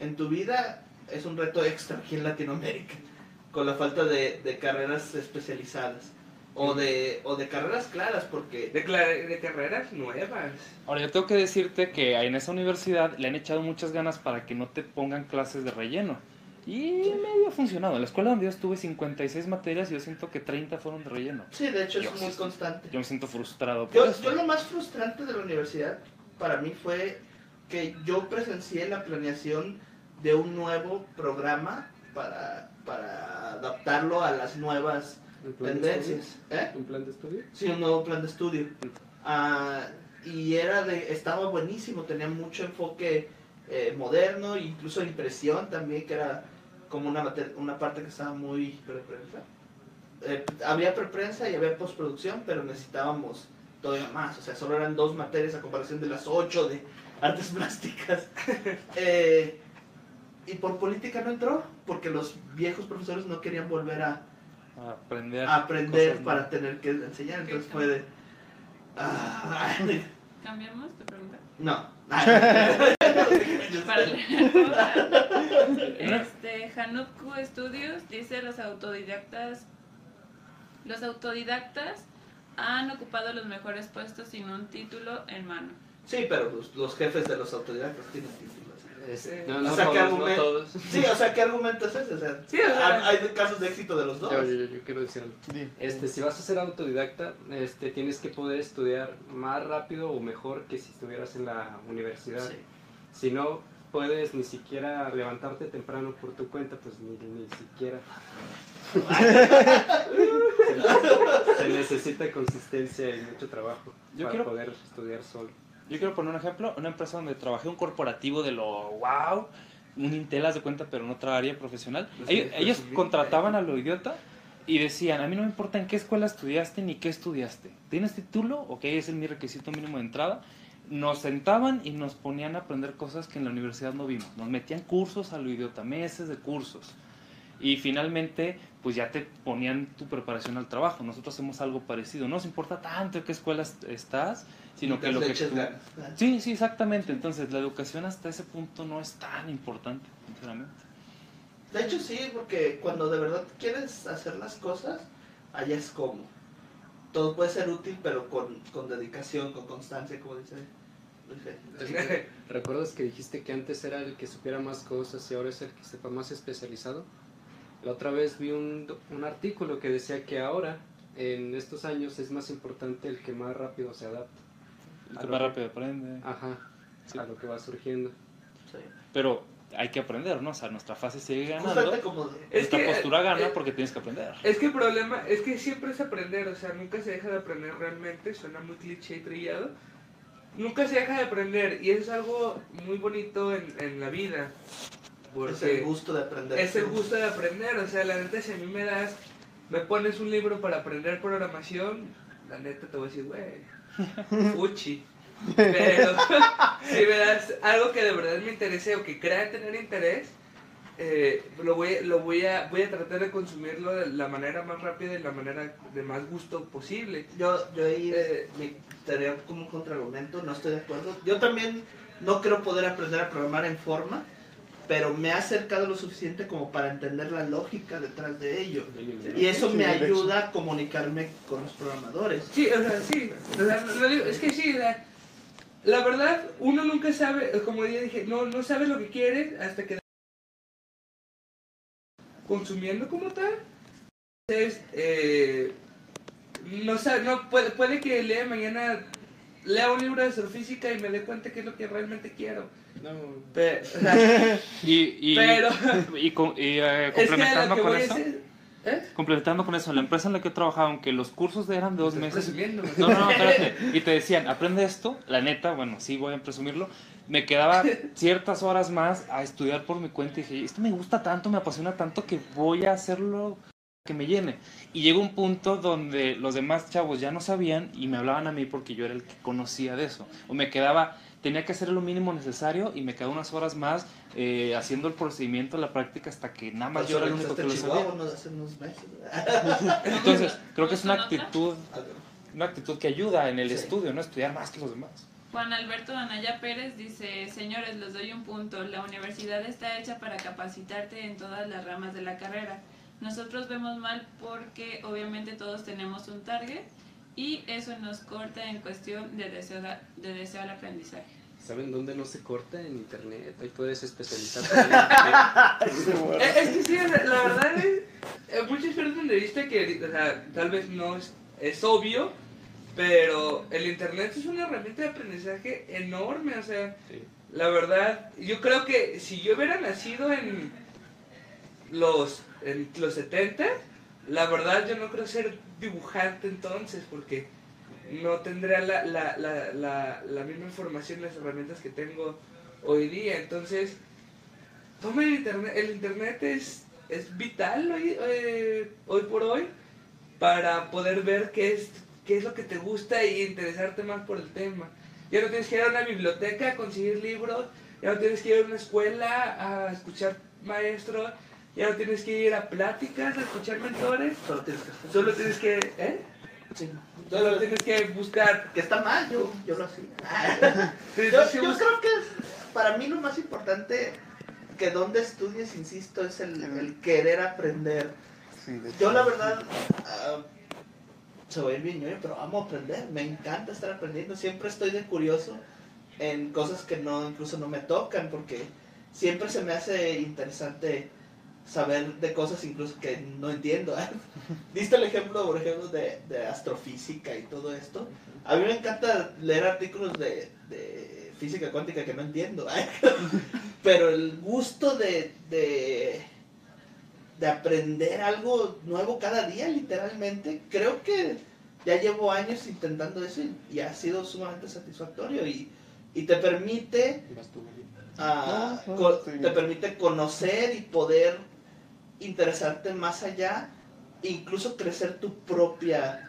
en tu vida, es un reto extra aquí en Latinoamérica, con la falta de, de carreras especializadas. O de, o de carreras claras, porque De, de carreras nuevas. Ahora, yo tengo que decirte que en esa universidad le han echado muchas ganas para que no te pongan clases de relleno. Y medio ha funcionado. En la escuela donde yo estuve 56 materias y yo siento que 30 fueron de relleno. sí, de hecho Yo es muy sí- constante. Yo me siento frustrado por Yo, yo lo más frustrante de la universidad para mí fue que yo presencié la planeación de un nuevo programa para, para adaptarlo a las nuevas ¿Un plan de tendencias. ¿Eh? ¿Un plan de estudio? Sí, un nuevo plan de estudio. Ah, y era de, estaba buenísimo, tenía mucho enfoque eh, moderno, incluso impresión también, que era como una, una parte que estaba muy preprensa. Eh, había preprensa y había postproducción, pero necesitábamos todavía más. O sea, solo eran dos materias a comparación de las ocho de artes plásticas. Eh, y por política no entró, porque los viejos profesores no querían volver a, A aprender. a aprender cosas para tener que enseñar. Entonces fue de. ah, ¿Cambiamos tu pregunta? no. Para este, Hanuku Studios dice los autodidactas los autodidactas han ocupado los mejores puestos sin un título en mano. Sí, pero los, los jefes de los autodidactas tienen títulos. No, O no sea, ¿qué todos, no argumento? todos. Sí, o sea, ¿qué argumento es ese? O sea, Sí, o sea- hay casos de éxito de los dos. Yo, yo- yo quiero decir algo. Este, si vas a ser autodidacta, este, tienes que poder estudiar más rápido o mejor que si estuvieras en la universidad. Sí. Si no puedes ni siquiera levantarte temprano por tu cuenta, pues ni, ni siquiera. se, se necesita consistencia y mucho trabajo Yo para quiero- poder estudiar solo. Yo quiero poner un ejemplo, una empresa donde trabajé un corporativo de lo wow, un Intel de cuenta, pero en otra área profesional. Los Ellos, humildes. contrataban a lo idiota y decían, a mí no me importa en qué escuela estudiaste ni qué estudiaste. ¿Tienes título? Ok, ese es mi requisito mínimo de entrada. Nos sentaban y nos ponían a aprender cosas que en la universidad no vimos. Nos metían cursos a lo idiota, meses de cursos. Y finalmente, pues ya te ponían tu preparación al trabajo. Nosotros hacemos algo parecido. No nos importa tanto en qué escuela est- estás, sino que lo que tú-. Sí, sí, exactamente. Entonces, la educación hasta ese punto no es tan importante, sinceramente. De hecho, sí, porque cuando de verdad quieres hacer las cosas, allá es como. Todo puede ser útil, pero con, con dedicación, con constancia, como dice. dice. ¿Recuerdas que dijiste que antes era el que supiera más cosas y ahora es el que sepa más especializado? La otra vez vi un, un artículo que decía que ahora, en estos años, es más importante el que más rápido se adapta. El que más rápido aprende. Ajá, Sí. a lo que va surgiendo. Sí. Pero hay que aprender, ¿no? O sea, nuestra fase sigue ganando. Como. Es Nuestra que, postura gana eh, porque tienes que aprender. Es que el problema es que siempre es aprender, o sea, nunca se deja de aprender realmente, suena muy cliché y trillado. Nunca se deja de aprender y eso es algo muy bonito en, en la vida. Porque Es el gusto de aprender. es el gusto de aprender, o sea, la neta, si a mí me das, me pones un libro para aprender programación, la neta te voy a decir, güey, fuchi. Pero si me das algo que de verdad me interese o que crea tener interés, eh, lo voy, lo voy a voy a tratar de consumirlo de la manera más rápida y la manera de más gusto posible. Yo, yo ahí Eh, me daría como un contraargumento, no estoy de acuerdo. Yo también no creo poder aprender a programar en forma, pero me ha acercado lo suficiente como para entender la lógica detrás de ello. Y eso me ayuda a comunicarme con los programadores. Sí, o sea, sí. O sea, lo digo, es que sí, la, la verdad, uno nunca sabe, como ya dije, no, no sabe lo que quiere hasta que consumiendo como tal. Entonces, eh, no sabe, no, puede, puede que lea mañana, lea un libro de astrofísica y me dé cuenta qué es lo que realmente quiero. No, Pero, o sea, Y, y, Pero- y, co- y, eh, es que a complementando lo que con voy a eso, decir- ¿Eh? complementando con eso, la empresa en la que he trabajado, aunque los cursos eran de dos meses, no, no, espérate. Y te decían, aprende esto. La neta, bueno, sí voy a presumirlo. Me quedaba ciertas horas más a estudiar por mi cuenta y dije, esto me gusta tanto, me apasiona tanto que voy a hacerlo que me llene. Y llegó un punto donde los demás chavos ya no sabían y me hablaban a mí porque yo era el que conocía de eso. O me quedaba, tenía que hacer lo mínimo necesario y me quedaba unas horas más eh, haciendo el procedimiento, la práctica hasta que nada más yo era el único que lo sabía. Entonces, creo que es una actitud, una actitud que ayuda en el Sí. estudio, no estudiar más que los demás. Juan Alberto Anaya Pérez dice, señores, les doy un punto. La universidad está hecha para capacitarte en todas las ramas de la carrera. Nosotros vemos mal porque obviamente todos tenemos un target y eso nos corta en cuestión de deseo, de deseo al aprendizaje. ¿Saben dónde no se corta? En internet. Ahí puedes especializarte. Eh, Es que sí, la verdad es, eh, muchos pierden de vista que, o sea, tal vez no es, es obvio, pero el internet es una herramienta de aprendizaje enorme, o sea, Sí. la verdad, yo creo que si yo hubiera nacido en los, en los 70, la verdad yo no creo ser dibujante entonces, porque no tendría la, la, la, la, misma información las herramientas que tengo hoy día, entonces... Toma el internet, el internet es, es vital hoy, eh, hoy por hoy para poder ver qué es, qué es lo que te gusta y interesarte más por el tema. Ya no tienes que ir a una biblioteca a conseguir libros, ya no tienes que ir a una escuela a escuchar maestros, ya no tienes que ir a pláticas a escuchar mentores, Solo tienes que hacer. solo tienes que, ¿eh? Sí. Solo tienes que buscar. Que está mal, yo, yo lo hacía. Yo, yo creo que es- para mí lo más importante que donde estudies, insisto, es el, el querer aprender. Sí, de hecho. Yo la verdad, ah, se va a ir bien ñoño, pero amo aprender, me encanta estar aprendiendo, siempre estoy de curioso en cosas que no, incluso no me tocan, porque siempre se me hace interesante saber de cosas incluso que no entiendo. Diste el ejemplo, por ejemplo, de, de astrofísica y todo esto. A mí me encanta leer artículos de, de física cuántica que no entiendo, pero el gusto de, de, de aprender algo nuevo cada día, literalmente, creo que ya llevo años intentando eso y, y ha sido sumamente satisfactorio y, y te permite ah, No, no, estoy te permite conocer y poder interesarte más allá, incluso crecer tu propia,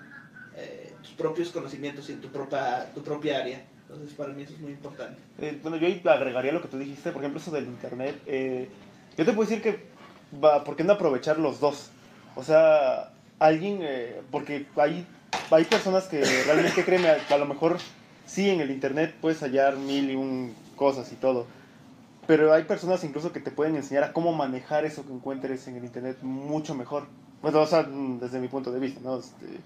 eh, tus propios conocimientos y tu propia, tu propia área. Entonces para mí eso es muy importante. Eh, bueno, yo agregaría lo que tú dijiste, por ejemplo, eso del internet. eh, yo te puedo decir que, va, ¿por qué no aprovechar los dos? O sea, alguien, eh, porque hay, hay personas que realmente, créeme, a, a lo mejor sí en el internet puedes hallar mil y un cosas y todo. Pero hay personas incluso que te pueden enseñar a cómo manejar eso que encuentres en el internet mucho mejor. Bueno, o sea, mm, desde mi punto de vista, ¿no? Este,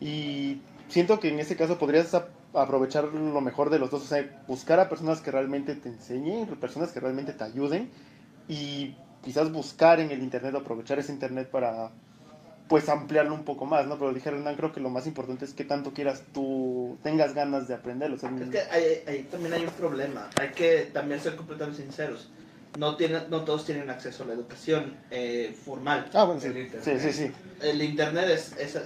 y siento que en este caso podrías ap- aprovechar lo mejor de los dos, o sea, buscar a personas que realmente te enseñen, personas que realmente te ayuden y quizás buscar en el internet, aprovechar ese internet para pues ampliarlo un poco más, ¿no? Pero dije Hernán, creo que lo más importante es que tanto quieras tú, tengas ganas de aprenderlo. o sea, Es que ahí, ahí también hay un problema. Hay que también ser completamente sinceros. No, tienen, no todos tienen acceso a la educación eh, formal. Ah, bueno, sí. El Sí, internet. sí, sí. El internet es... Es,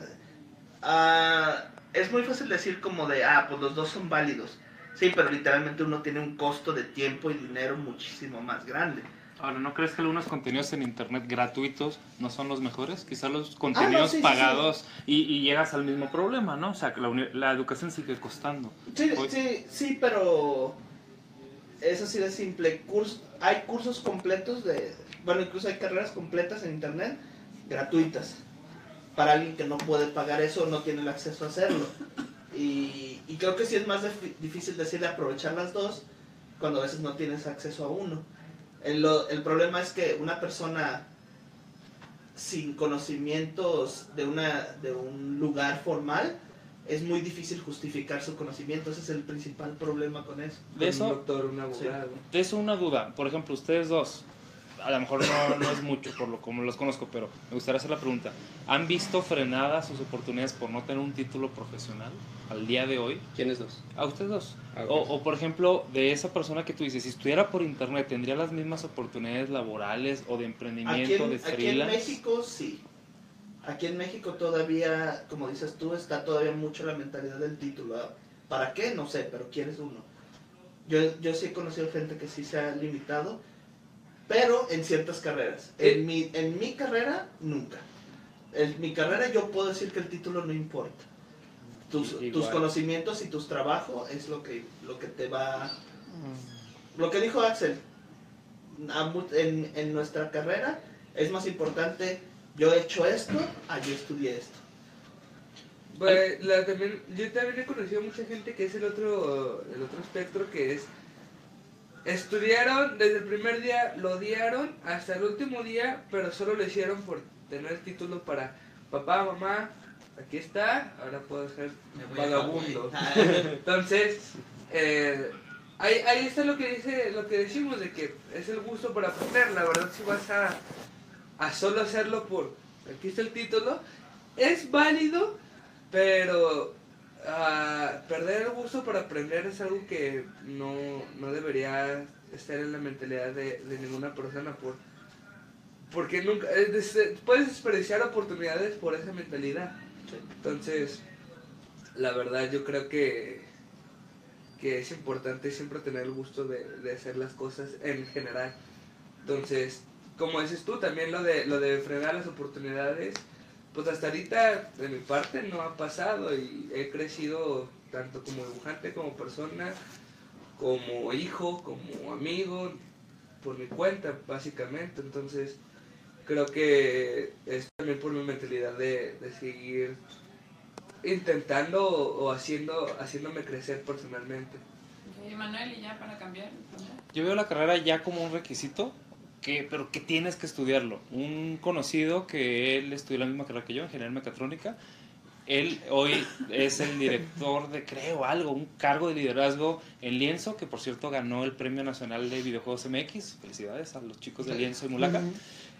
ah, es muy fácil decir como de, ah, pues los dos son válidos. Sí, pero literalmente uno tiene un costo de tiempo y dinero muchísimo más grande. Ahora, ¿no crees que algunos contenidos en internet gratuitos no son los mejores? Quizás los contenidos sí, sí, pagados Y, y llegas al mismo problema, ¿no? O sea, que la, la educación sigue costando. Sí, Hoy- sí, sí, pero es así de simple. Hay cursos completos de, bueno, incluso hay carreras completas en internet gratuitas para alguien que no puede pagar eso o no tiene el acceso a hacerlo. Y, y creo que sí es más dif- difícil decirle aprovechar las dos cuando a veces no tienes acceso a uno. El, lo- el problema es que una persona sin conocimientos de, una, de un lugar formal es muy difícil justificar su conocimiento. Ese es el principal problema con eso. De eso, doctor, un abogado. de eso una duda. Por ejemplo, ustedes dos, a lo mejor no, no es mucho por lo como los conozco, pero me gustaría hacer la pregunta. ¿Han visto frenadas sus oportunidades por no tener un título profesional al día de hoy? ¿Quiénes dos? A ustedes dos. Ah. O, o, por ejemplo, de esa persona que tú dices, si estudiara por internet, ¿tendría las mismas oportunidades laborales o de Aquí emprendimiento, en, de aquí en freelance? México sí. Aquí en México todavía, como dices tú, está todavía mucho la mentalidad del título. ¿ah? ¿Para qué? No sé, pero quieres uno. Yo, yo sí he conocido gente que sí se ha limitado, pero en ciertas carreras. En mi, en mi carrera, nunca. En mi carrera yo puedo decir que el título no importa. Tus, tus conocimientos y tus trabajos es lo que, lo que te va... Lo que dijo Axel, a en, en nuestra carrera es más importante yo he hecho esto a yo estudié esto. Pues, la, también, yo también he conocido mucha gente que es el otro, el otro espectro que es estudiaron desde el primer día, lo odiaron hasta el último día, pero solo lo hicieron por tener el título para papá, mamá, aquí está, ahora puedo ser vagabundo. Entonces, eh, ahí, ahí está lo que dice, lo que decimos de que es el gusto por aprender. La verdad, si vas a, a solo hacerlo por aquí está el título, es válido, pero ah, perder el gusto por aprender es algo que no, no debería estar en la mentalidad de, de ninguna persona por porque nunca des- puedes desperdiciar oportunidades por esa mentalidad. Entonces, la verdad yo creo que, que es importante siempre tener el gusto de, de hacer las cosas en general. Entonces, como dices tú, también lo de, lo de frenar las oportunidades, pues hasta ahorita de mi parte no ha pasado y he crecido tanto como dibujante, como persona, como hijo, como amigo, por mi cuenta, básicamente. Entonces, creo que es también por mi mentalidad de, de seguir intentando o, haciendo, haciéndome crecer personalmente. Manuel, y ya para cambiar. Yo veo la carrera ya como un requisito, que, pero que tienes que estudiarlo. Un conocido que él estudió la misma carrera que yo, ingeniería mecatrónica, él hoy es el director de, creo, algo, un cargo de liderazgo en Lienzo, que por cierto ganó el Premio Nacional de Videojuegos MX. Felicidades a los chicos de Lienzo y Mulaca.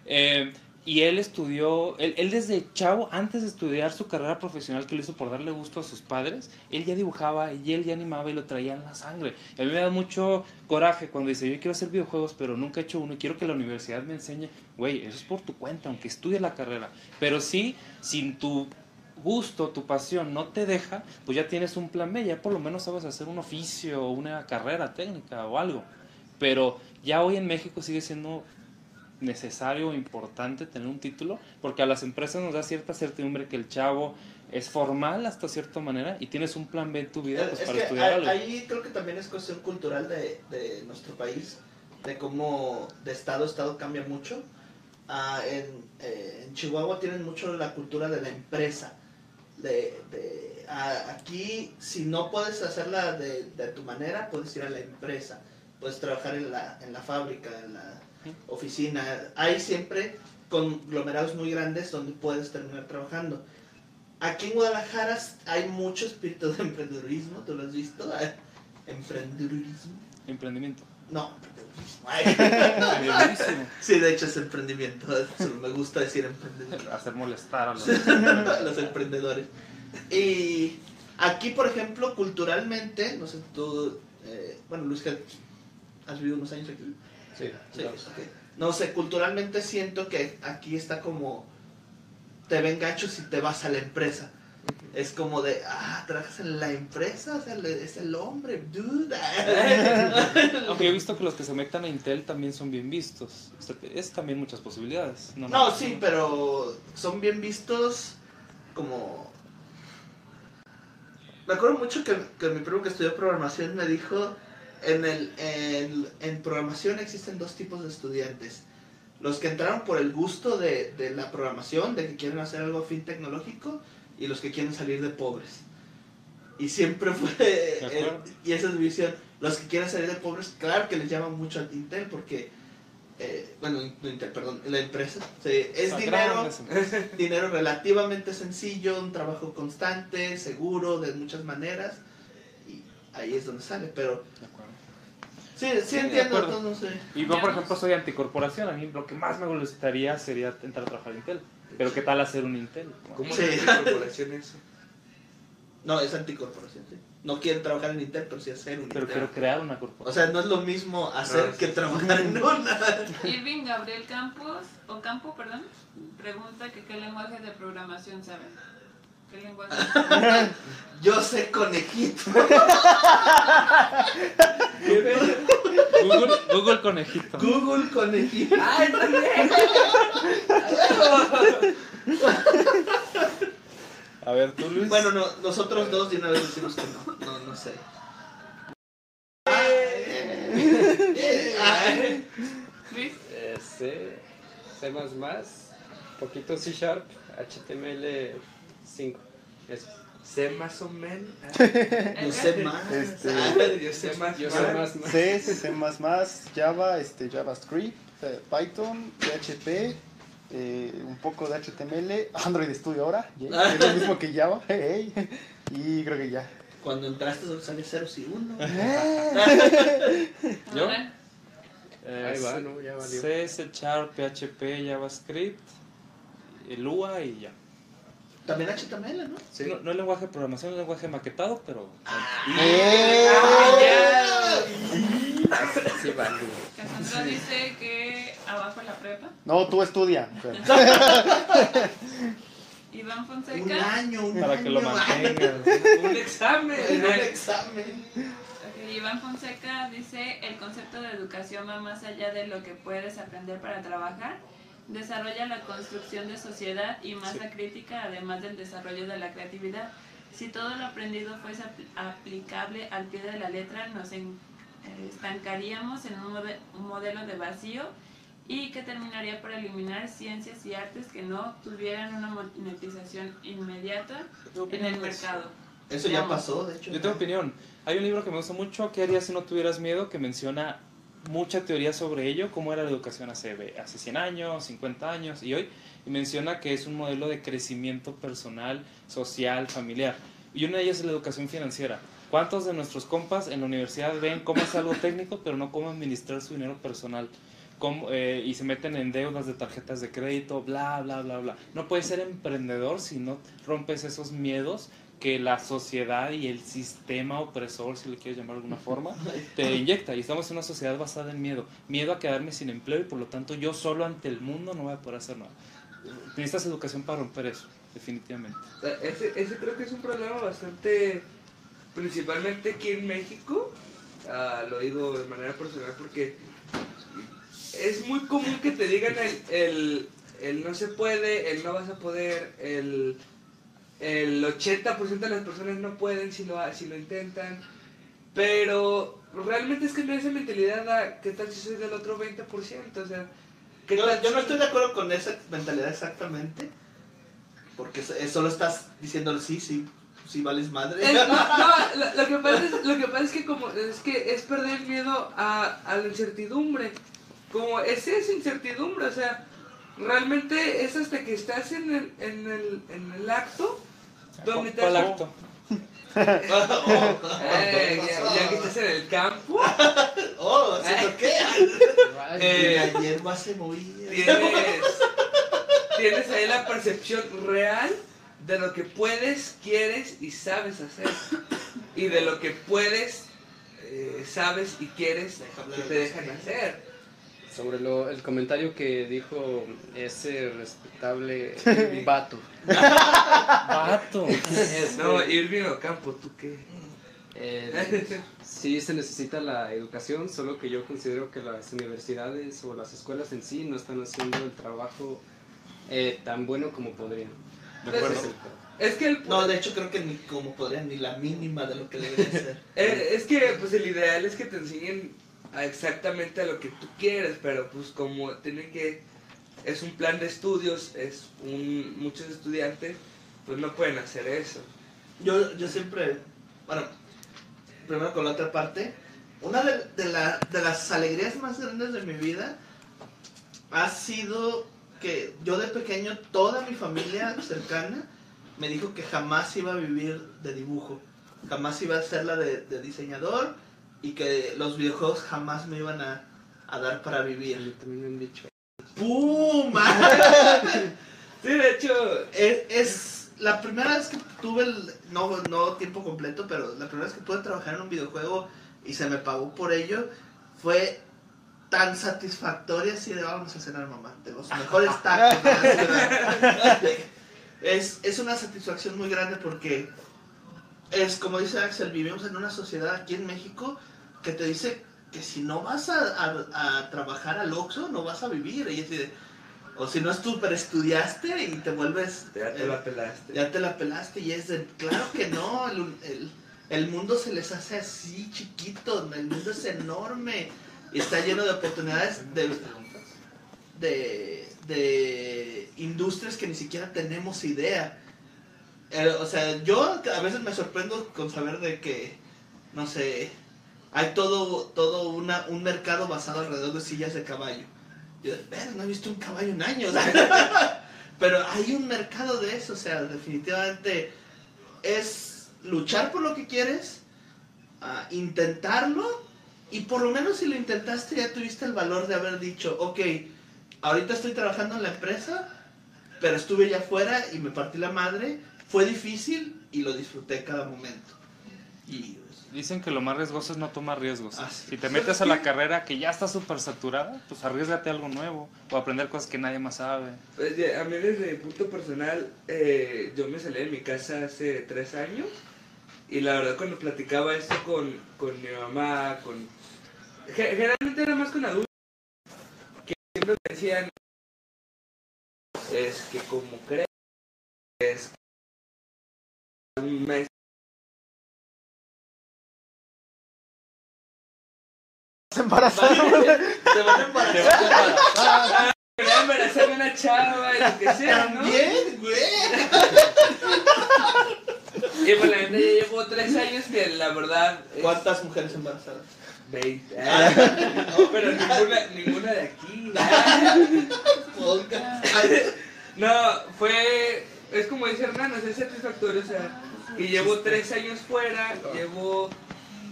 Eh, y él estudió, él, él desde chavo, antes de estudiar su carrera profesional que lo hizo por darle gusto a sus padres, él ya dibujaba y él ya animaba y lo traía en la sangre. Y a mí me da mucho coraje cuando dice, yo quiero hacer videojuegos, pero nunca he hecho uno y quiero que la universidad me enseñe. Güey, eso es por tu cuenta, aunque estudie la carrera. Pero sí, sin tu gusto, tu pasión no te deja, pues ya tienes un plan B, ya por lo menos sabes hacer un oficio, una carrera técnica o algo. Pero ya hoy en México sigue siendo necesario o importante tener un título, porque a las empresas nos da cierta certidumbre que el chavo es formal hasta cierta manera y tienes un plan B en tu vida pues, es para que estudiar algo. ahí creo que también es cuestión cultural de, de nuestro país, de cómo de estado a estado cambia mucho. Ah, en, eh, en Chihuahua tienen mucho la cultura de la empresa. De, de- ah, aquí, si no puedes hacerla de, de tu manera, puedes ir a la empresa. Puedes trabajar en la, en la fábrica, en la oficina. Hay siempre conglomerados muy grandes donde puedes terminar trabajando. Aquí en Guadalajara hay mucho espíritu de emprendedurismo, ¿tú lo has visto? Emprendedurismo. Emprendimiento. No, emprendedurismo. Sí, de hecho es emprendimiento. Solo me gusta decir emprendimiento. Hacer molestar a los... los emprendedores. Y aquí, por ejemplo, culturalmente, no sé, tú, eh, bueno, Luis, ¿qué- ¿has vivido unos años aquí? Sí. No sé, culturalmente siento que aquí está como, te ven gacho si te vas a la empresa. Es como de, ah, trabajas en la empresa, o sea, es el hombre, dude. Aunque he visto que los que se metan a Intel también son bien vistos. O sea, Es también muchas posibilidades. No, No, sí, pero son bien vistos como... Me acuerdo mucho que, que mi primo que estudió programación me dijo, en, el, en, en programación existen dos tipos de estudiantes. Los que entraron por el gusto de, de la programación, de que quieren hacer algo fin tecnológico, y los que quieren salir de pobres. Y siempre fue... y esa es mi visión. Los que quieren salir de pobres, claro que les llama mucho al Intel, porque eh, bueno, no Intel, perdón, la empresa. Sí, es dinero, dinero relativamente sencillo, un trabajo constante, seguro, de muchas maneras. Y ahí es donde sale, pero Sí, sí, de entiendo, acuerdo. no, sé. Y yo, por ejemplo, soy anticorporación. A mí lo que más me gustaría sería entrar a trabajar en Intel. Pero ¿qué tal hacer un Intel? ¿Cómo Sí. es la corporación eso? No, es anticorporación, sí. No quieren trabajar en Intel, pero sí hacer un Pero Intel. quiero crear una O corporación. sea, no es lo mismo hacer que sí. trabajar en una. Irving Gabriel Campos, o Campo, perdón, pregunta que qué lenguaje de programación saben. ¿Qué lenguaje? Yo sé conejito. Google, Google Conejito. Google conejito. ¡Ay, también! A ver, tú, Luis. Bueno, no, nosotros dos de una vez decimos que no. No, no sé. Luis, Eh, C, C++, poquito C Sharp, HTML 5. Eso. Sé más o menos. Yo sé más. Este- Ah, Yo sé más. Yo sé más, más. C, C++, Java, este, JavaScript, eh, Python, PHP, eh, un poco de HTML, Android Studio ahora, es lo mismo que Java, hey, y creo que ya. Cuando entraste solo salía ceros y uno. ¿Yo? Manuel, Eh, Ahí va, C- ¿no? Ya valió. C, C PHP, JavaScript, el Lua y ya. También HTML, ¿no? Sí. No, no es lenguaje de programación, es lenguaje maquetado, pero. ¡Eh! Sí, vale. Cassandra dice que abajo la prepa. No, tú estudia. Iván Un Fonseca. año, un Para año. que lo mantengas. Un examen. En un examen. Ok, Iván Fonseca dice, el concepto de educación va más allá de lo que puedes aprender para trabajar, desarrolla la construcción de sociedad y masa crítica, además del desarrollo de la creatividad. Si todo lo aprendido fuese apl- aplicable al pie de la letra, nos en- eh, estancaríamos en un, mode- un modelo de vacío y que terminaría por eliminar ciencias y artes que no tuvieran una monetización inmediata en el mercado. Eso ya pasó, de hecho. Yo tengo opinión. Hay un libro que me gusta mucho, ¿Qué harías si no tuvieras miedo? que menciona mucha teoría sobre ello, cómo era la educación hace, hace 100 años, 50 años y hoy, y menciona que es un modelo de crecimiento personal, social, familiar. Y una de ellas es la educación financiera. ¿Cuántos de nuestros compas en la universidad ven cómo es algo técnico, pero no cómo administrar su dinero personal? Eh, y se meten en deudas de tarjetas de crédito, bla, bla, bla, bla. No puedes ser emprendedor si no rompes esos miedos que la sociedad y el sistema opresor, si le quieres llamar de alguna forma, te inyecta. Y estamos en una sociedad basada en miedo. Miedo a quedarme sin empleo y por lo tanto yo solo ante el mundo no voy a poder hacer nada. Necesitas educación para romper eso, definitivamente. Ese, ese creo que es un problema bastante, principalmente aquí en México, ah, lo digo de manera personal porque es muy común que te digan el, el, el no se puede, el no vas a poder, el, el 80% de las personas no pueden si lo, si lo intentan, pero realmente es cambiar esa mentalidad a qué tal si soy del otro 20%, o sea... ¿qué Yo, tal yo no si- estoy de acuerdo con esa mentalidad exactamente. Porque eh, solo estás diciéndole sí, sí, sí vales madre. Es- no, no, lo, lo que pasa es, lo que pasa es que como es que es perder miedo a, a la incertidumbre. Como es esa incertidumbre, o sea, realmente es hasta que estás en el, en el, en el acto ¿Cuál das- acto? oh, Eh, ya, ya que estás en el campo, oh, ¿haciendo qué? eh, La hierba se movía. tienes, tienes ahí la percepción real de lo que puedes, quieres y sabes hacer. Y de lo que puedes, eh, sabes y quieres que te dejan hacer. Sobre lo, el comentario que dijo ese respetable vato. Vato. No, Irving Ocampo, ¿tú qué? Eh, sí se necesita la educación, solo que yo considero que las universidades o las escuelas en sí no están haciendo el trabajo eh, tan bueno como podrían. De acuerdo. Es que el, No, de hecho creo que ni como podrían ni la mínima de lo que debería ser. eh, es que pues el ideal es que te enseñen exactamente a lo que tú quieres, pero pues como tienen que es un plan de estudios, es un muchos estudiantes pues no pueden hacer eso. Yo, yo siempre, bueno, primero con la otra parte, una de, de la- de las alegrías más grandes de mi vida ha sido que yo de pequeño, toda mi familia cercana me dijo que jamás iba a vivir de dibujo, jamás iba a ser la de diseñador y que los videojuegos jamás me iban a, a dar para vivir. Yo también me han dicho. ¡Pum! Sí, de hecho, es, es la primera vez que tuve el, no, no tiempo completo, pero la primera vez que pude trabajar en un videojuego y se me pagó por ello, fue tan satisfactoria así de vamos a cenar mamá, de los mejores tacos de la ciudad". Es, es una satisfacción muy grande porque es como dice Axel, vivimos en una sociedad aquí en México que te dice que si no vas a, a- a trabajar al Oxxo, no vas a vivir. Y es de, o si no super estudiaste y te vuelves... ya te eh, la pelaste. ya te la pelaste y es de, claro que no, el, el- el mundo se les hace así chiquito, el mundo es enorme y está lleno de oportunidades de, de, de industrias que ni siquiera tenemos idea. Eh, o sea, yo a veces me sorprendo con saber de que, no sé, hay todo, todo una, un mercado basado alrededor de sillas de caballo. Yo, "Ver, no he visto un caballo en años. Pero hay un mercado de eso, o sea, definitivamente es luchar por lo que quieres, ah, intentarlo, y por lo menos si lo intentaste ya tuviste el valor de haber dicho, ok, ahorita estoy trabajando en la empresa, pero estuve allá afuera y me partí la madre, fue difícil y lo disfruté cada momento. Y pues, Dicen que lo más riesgoso es no tomar riesgos. Ah, sí. Si te metes a la carrera que ya está súper saturada, pues arriesgate a algo nuevo o aprender cosas que nadie más sabe. Pues, a mí desde el punto personal, eh, yo me salí de mi casa hace tres años y la verdad cuando platicaba esto con, con mi mamá, con... ge- Generalmente era más con adultos que siempre me decían, es que como crees, es mes Se embarazaron. te van a embarazar. quería embarazarme una chava y lo que sea, ¿no? También, güey. Y pues la neta ya llevo tres años que la verdad... es- ¿Cuántas mujeres embarazadas? 20. No, pero ninguna, ninguna de aquí. No, fue. Es como dice Hernán, es satisfactorio. O sea, y llevo tres años fuera, llevo.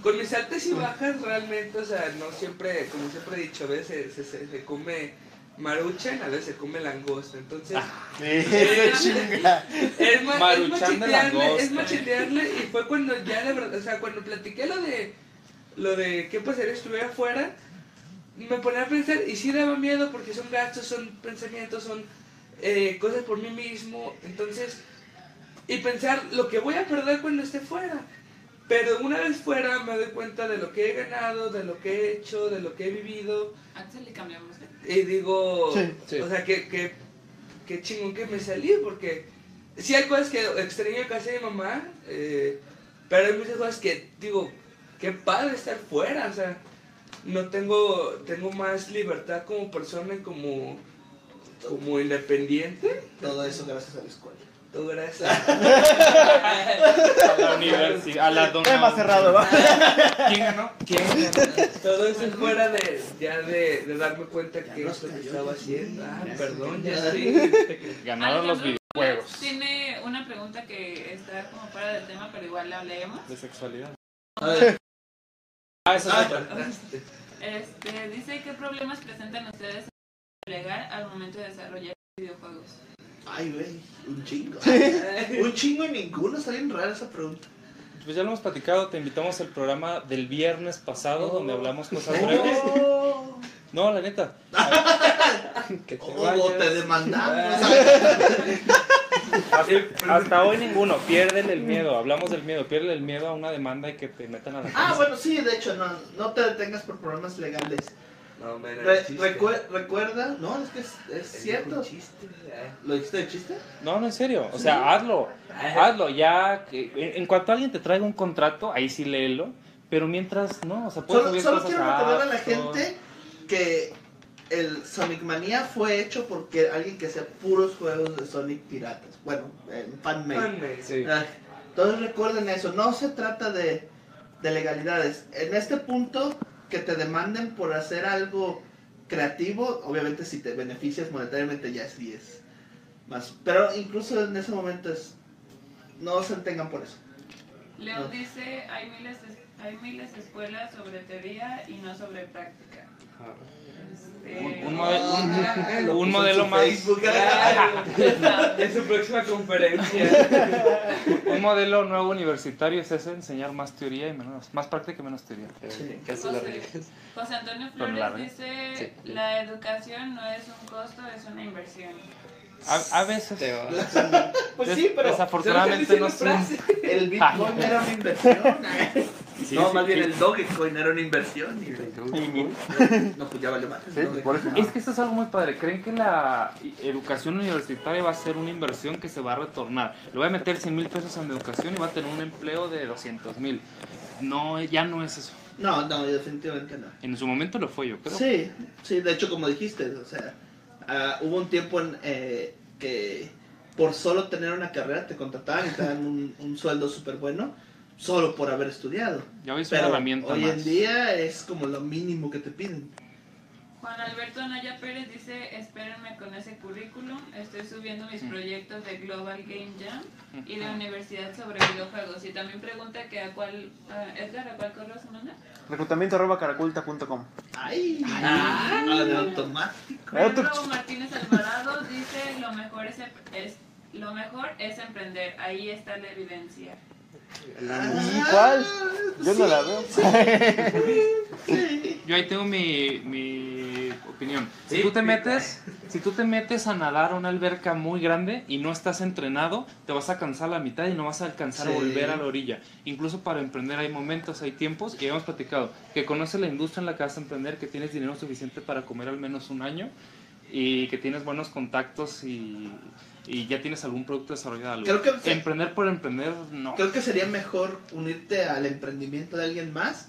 Con mis altas y bajas realmente, o sea, no siempre, como siempre he dicho, a veces se, se- se come maruchan, a veces se come langosta. Entonces, chinga. es, ma- es machetearle, es machetearle y fue cuando ya de verdad, o sea, cuando platiqué lo de lo de qué pasaría si estuviera afuera, me ponía a pensar y sí daba miedo porque son gastos, son pensamientos, son eh, cosas por mí mismo, entonces y pensar lo que voy a perder cuando esté fuera. Pero una vez fuera me doy cuenta de lo que he ganado, de lo que he hecho, de lo que he vivido. Axel le cambiamos. Y digo, Sí, sí. o sea, que, que, que chingón que me salí, porque sí hay cosas que extraño a casa de mi mamá, eh, pero hay muchas cosas que digo, qué padre estar fuera, o sea, no tengo, tengo más libertad como persona y como, como independiente. Todo eso gracias a la escuela. Todo gracias. A la universidad, a la. Tema cerrado, ¿va? ¿Quién ganó? ¿Quién ganó? Todo eso es fuera de, ya de, de darme cuenta que no esto que estaba haciendo. Ah, Ya perdón, ya sí. Ganaron los videojuegos. Tiene una pregunta que está como fuera del tema, pero igual la leemos. De sexualidad. A ver, Ah, Ah, es otra. Este, dice qué problemas presentan ustedes legal al momento de desarrollar videojuegos. ay, güey, un chingo. Un chingo y ninguno, está bien rara esa pregunta. Pues ya lo hemos platicado, te invitamos al programa del viernes pasado donde hablamos cosas breves. Oh, No, la neta. Que te oh, vayas. te demandamos. Hasta, hasta hoy ninguno. Piérdele el miedo. Hablamos del miedo. Piérdele el miedo a una demanda y que te metan a la Ah, bueno, sí, de hecho, no, no te detengas por problemas legales. No, me Re- recue- recuerda, no, es que es, es cierto. chiste. ¿Lo dijiste de chiste? No, no, en serio. O sea, hazlo. Hazlo. Ya. que- En, en cuanto alguien te traiga un contrato, ahí sí léelo. Pero mientras, no. O sea, puedes Solo, solo quiero recordar a la gente que el Sonic Mania fue hecho porque alguien que hacía puros juegos de Sonic piratas. Bueno, en fanmade. Fanmade. Sí. Ah, Entonces recuerden eso, no se trata de, de legalidades. En este punto, que te demanden por hacer algo creativo, obviamente si te beneficias monetariamente ya es 10 más. Pero incluso en ese momento es, no se tengan por eso. Leo No. dice, hay miles, de, hay miles de escuelas sobre teoría y no sobre práctica. Este, Un, un modelo, un- un modelo más, Facebook. En su próxima conferencia. un modelo nuevo universitario es ese, enseñar más teoría y menos, más práctica y menos teoría. Sí. ¿Qué haces la José? José Antonio Flores dice, Sí. la educación no es un costo, es una inversión. A, a veces, Te va. Pues sí, pero desafortunadamente no son... el Bitcoin era una inversión. Sí, no, sí, más bien sí. el Dogecoin era una inversión. Y... Y- No, pues ya vale más. Sí, por eso. Es que esto es algo muy padre. ¿Creen que la educación universitaria va a ser una inversión que se va a retornar? Le voy a meter 100 mil pesos en educación y va a tener un empleo de 200 mil. No, ya no es eso. No, no, definitivamente no. En su momento lo fue yo, creo. Sí, sí, de hecho, como dijiste, o sea, ah, hubo un tiempo en eh, que por solo tener una carrera te contrataban y te dan un, un sueldo súper bueno, solo por haber estudiado. Ya ves una Pero herramienta hoy más. en día es como lo mínimo que te piden. Juan Alberto Anaya Pérez dice, espérenme con ese currículum, estoy subiendo mis proyectos de Global Game Jam y de universidad sobre videojuegos. Y también pregunta que a cuál, ah, Edgar, ¿a cuál correo se manda? Reclutamiento arroba caraculta.com. ¡Ay! Ah, de automático. Pedro Martínez Alvarado dice, lo mejor es, es- lo mejor es emprender, ahí está la evidencia. ¿Y cuál? Yo no la veo. Sí. Yo ahí tengo mi, mi opinión. Si tú te metes, si tú te metes a nadar a una alberca muy grande y no estás entrenado, te vas a cansar a la mitad y no vas a alcanzar a volver a la orilla. Incluso para emprender hay momentos, hay tiempos, y hemos platicado que conoces la industria en la que vas a emprender, que tienes dinero suficiente para comer al menos un año y que tienes buenos contactos y, y ya tienes algún producto desarrollado. algo. Creo que- Emprender por emprender, no. Creo que sería mejor unirte al emprendimiento de alguien más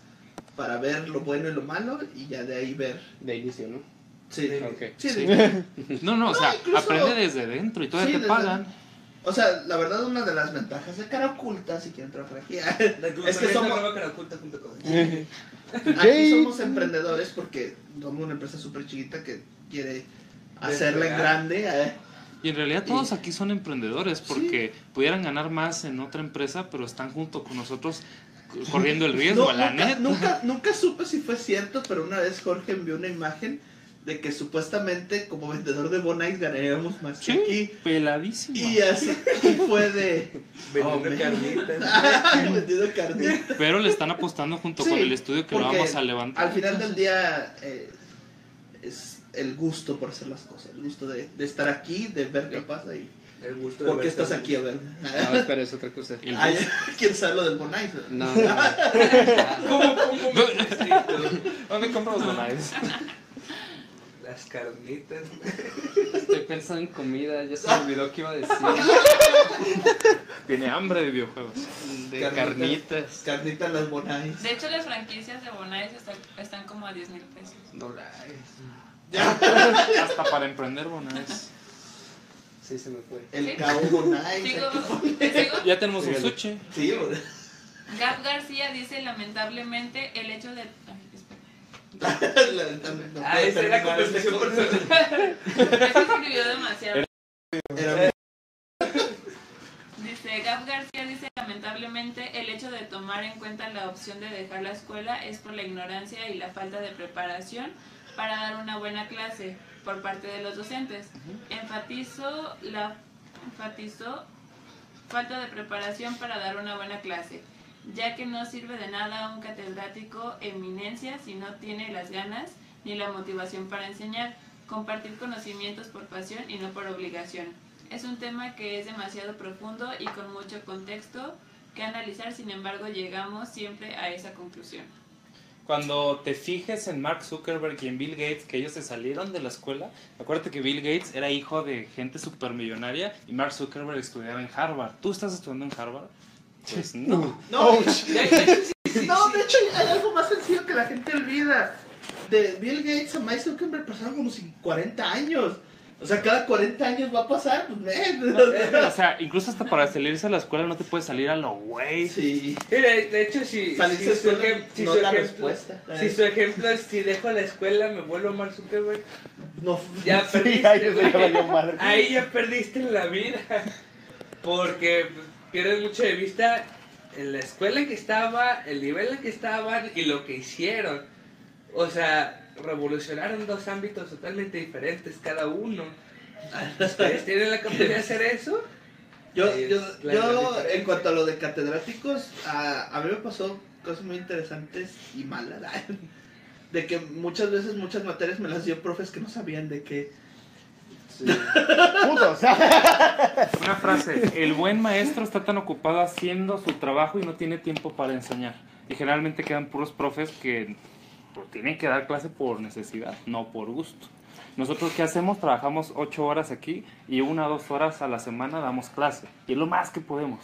para ver lo bueno y lo malo y ya de ahí ver. De inicio, ¿no? Sí, Ok. sí, de- No, no, o sea, incluso- aprende desde dentro y todavía Sí, te desde- pagan. O sea, la verdad, una de las ventajas de cara oculta, si quieren trabajar aquí, es que somos, aquí somos emprendedores porque somos una empresa súper chiquita que quiere hacerla en grande. eh. Y en realidad Y- todos aquí son emprendedores porque pudieran ganar más en otra empresa, pero están junto con nosotros corriendo el riesgo, No, la nunca, neta. nunca, nunca supe si fue cierto, pero una vez Jorge envió una imagen de que supuestamente como vendedor de Bonais ganaríamos más que Sí, aquí. peladísimo. Y así y fue de... Vendiendo Oh, carnitas. vendido carnita. Pero le están apostando junto Sí, con el estudio que lo vamos a levantar. Al final del día eh, es el gusto por hacer las cosas, el gusto de, de estar aquí, de ver qué pasa y El gusto de por qué estás aquí a ver. No, espera, es otra cosa. Ay, ¿Quién sabe lo del Bonais? No, no, no. ¿Cómo, cómo necesito? ¿Dónde compro los bonais? Las carnitas. Estoy pensando en comida, ya se me olvidó qué iba a decir. Tiene hambre de videojuegos. De Carnitas. carnitas. Carnitas las Bonais. De hecho, las franquicias de Bonais están, están como a 10 mil pesos. Dólares. Hasta para emprender bonais. Sí, se me fue. El Sí. cabo Bonais. Ya tenemos un sushi. Sí. Gab García dice, lamentablemente, el hecho de... Ay, espera. No Ah, esa era este conversación corto. personal. Es que escribió demasiado. Era- Dice, Gab García dice, lamentablemente, el hecho de tomar en cuenta la opción de dejar la escuela es por la ignorancia y la falta de preparación para dar una buena clase por parte de los docentes. Enfatizo la enfatizó falta de preparación para dar una buena clase, ya que no sirve de nada un catedrático eminencia si no tiene las ganas ni la motivación para enseñar, compartir conocimientos por pasión y no por obligación. Es un tema que es demasiado profundo y con mucho contexto que analizar, sin embargo llegamos siempre a esa conclusión. Cuando te fijes en Mark Zuckerberg y en Bill Gates, que ellos se salieron de la escuela, acuérdate que Bill Gates era hijo de gente supermillonaria y Mark Zuckerberg estudiaba en Harvard. ¿Tú estás estudiando en Harvard? Pues no. No, De hecho, sí, sí, no, sí. de hecho hay algo más sencillo que la gente olvida. De Bill Gates a Mike Zuckerberg pasaron como si 40 años. O sea, cada 40 años va a pasar, pues, men. O sea, incluso hasta para salirse a la escuela no te puedes salir a lo güey. Sí. Mira, de hecho, si, si, su, ejem- si no su la ejemplo, respuesta. si su ejemplo es si dejo la escuela me vuelvo Mark Zuckerberg, No, ya Sí, perdiste. ahí ya. Ahí ya perdiste en la vida. Porque pierdes mucho de vista en la escuela en que estaba, el nivel en que estaban y lo que hicieron. O sea, revolucionaron dos ámbitos totalmente diferentes cada uno. ¿Ustedes tienen la capacidad de hacer eso? Yo, yo, yo, en cuanto a lo de catedráticos, a, a mí me pasó cosas muy interesantes y malas. De que muchas veces, muchas materias me las dio profes que no sabían de qué. Putos. Una frase, el buen maestro está tan ocupado haciendo su trabajo y no tiene tiempo para enseñar. Y generalmente quedan puros profes que pues, tienen que dar clase por necesidad, no por gusto. Nosotros, ¿qué hacemos? Trabajamos ocho horas aquí y una o dos horas a la semana damos clase. Y es lo más que podemos.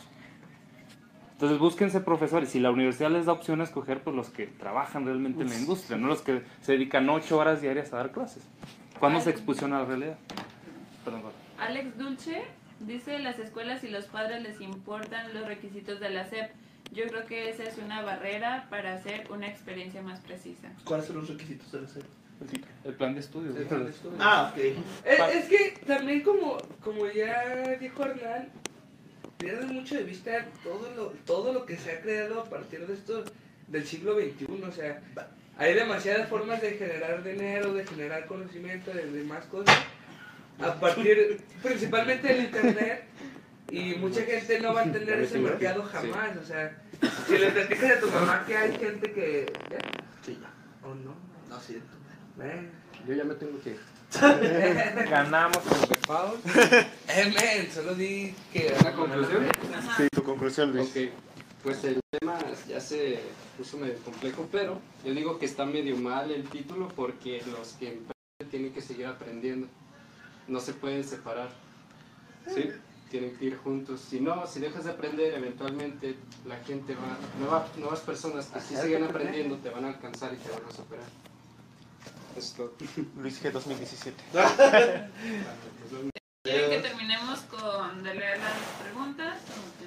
Entonces búsquense profesores. Si la universidad les da opción a escoger, pues los que trabajan realmente en la industria, no los que se dedican ocho horas diarias a dar clases. ¿Cuándo se expulsiona la realidad? Perdón, Gaby. Alex Dulce dice, las escuelas y los padres les importan los requisitos de la SEP. Yo creo que esa es una barrera para hacer una experiencia más precisa. ¿Cuáles son los requisitos de la serie? El plan de estudios. El plan de estudio. Ah, ok. Es, es que también como, como ya dijo Hernán, pierdes mucho de vista todo lo, todo lo que se ha creado a partir de esto del siglo XXI. O sea, hay demasiadas formas de generar dinero, de generar conocimiento, de demás cosas. A partir principalmente del internet. Y mucha gente no va a entender ese mercado jamás. O sea, si le platicas a tu mamá que hay gente que... ¿ya? Sí, ya. ¿O no? No siento. Eh. Yo ya me tengo que ir. Ganamos el refado. Eh, men, solo di que... ¿Una conclusión? Sí, tu conclusión, Luis. Ok, pues el tema ya se puso medio complejo, pero yo digo que está medio mal el título porque los que emprenden tienen que seguir aprendiendo. No se pueden separar. ¿Sí? Tienen que ir juntos. Si no, si dejas de aprender, eventualmente la gente va, nueva- nuevas personas que sí siguen aprendiendo te van a alcanzar y te van a superar. Eso es todo. Luis G 2017. ¿Quieren que terminemos con de leer las preguntas?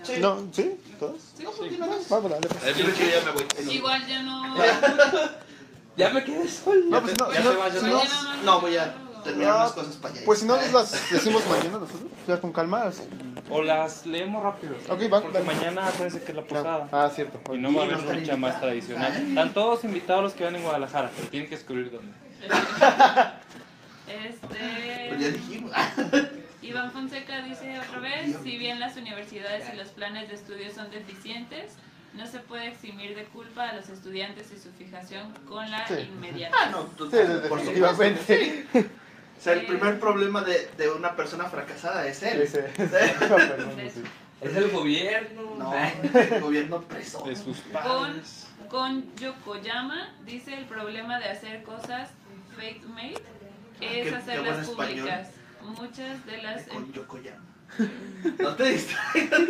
Sí. No, ¿sí? ¿Todas? Sí. No, dime más. Vamos, dale. Yo ya me voy. Igual ya no... Ya me quedé solo. No, pues no, Ya si se no, no, No, voy a terminar unas cosas para allá. pues si no nos las decimos mañana nosotros, ya con calma. así. O las leemos rápido. Ok, va, Porque mañana acuérdense que es la posada. Ah, cierto. Y no va a haber lucha más tradicional. Ay. Están todos invitados los que van en Guadalajara, pero tienen que descubrir dónde. Pues ya Este... dijimos. Iván Fonseca dice otra vez, si bien las universidades y los planes de estudio son deficientes, no se puede eximir de culpa a los estudiantes y su fijación con la Sí. inmediata. Ah, no, tú- Sí, por definitivamente. supuesto. O sea, el primer problema de, de una persona fracasada es él. Sí. Es el gobierno. No, el gobierno preso. De sus Con, padres. con Yokoyama dice el problema de hacer cosas fake made es Qué- qué hacerlas públicas. Muchas de las Con Yokoyama. No te distraigas.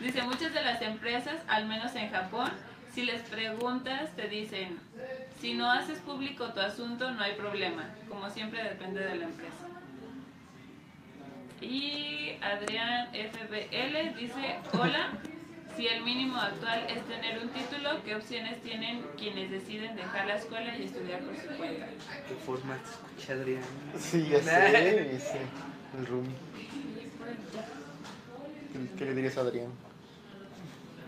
dice muchas de las empresas, al menos en Japón, si les preguntas te dicen si no haces público tu asunto no hay problema. Como siempre depende de la empresa. Y Adrián FBL dice, hola, si el mínimo actual es tener un título, ¿qué opciones tienen quienes deciden dejar la escuela y estudiar por su cuenta? ¿Qué forma te escucha, Adrián? Sí, ya sé, el. ¿Qué- ¿Qué le dirías a Adrián?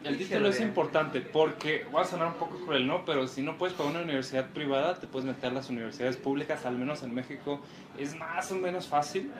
El título es importante porque va a sonar un poco cruel, ¿no? Pero si no puedes pagar una universidad privada, te puedes meter a las universidades públicas, al menos en México es más o menos fácil.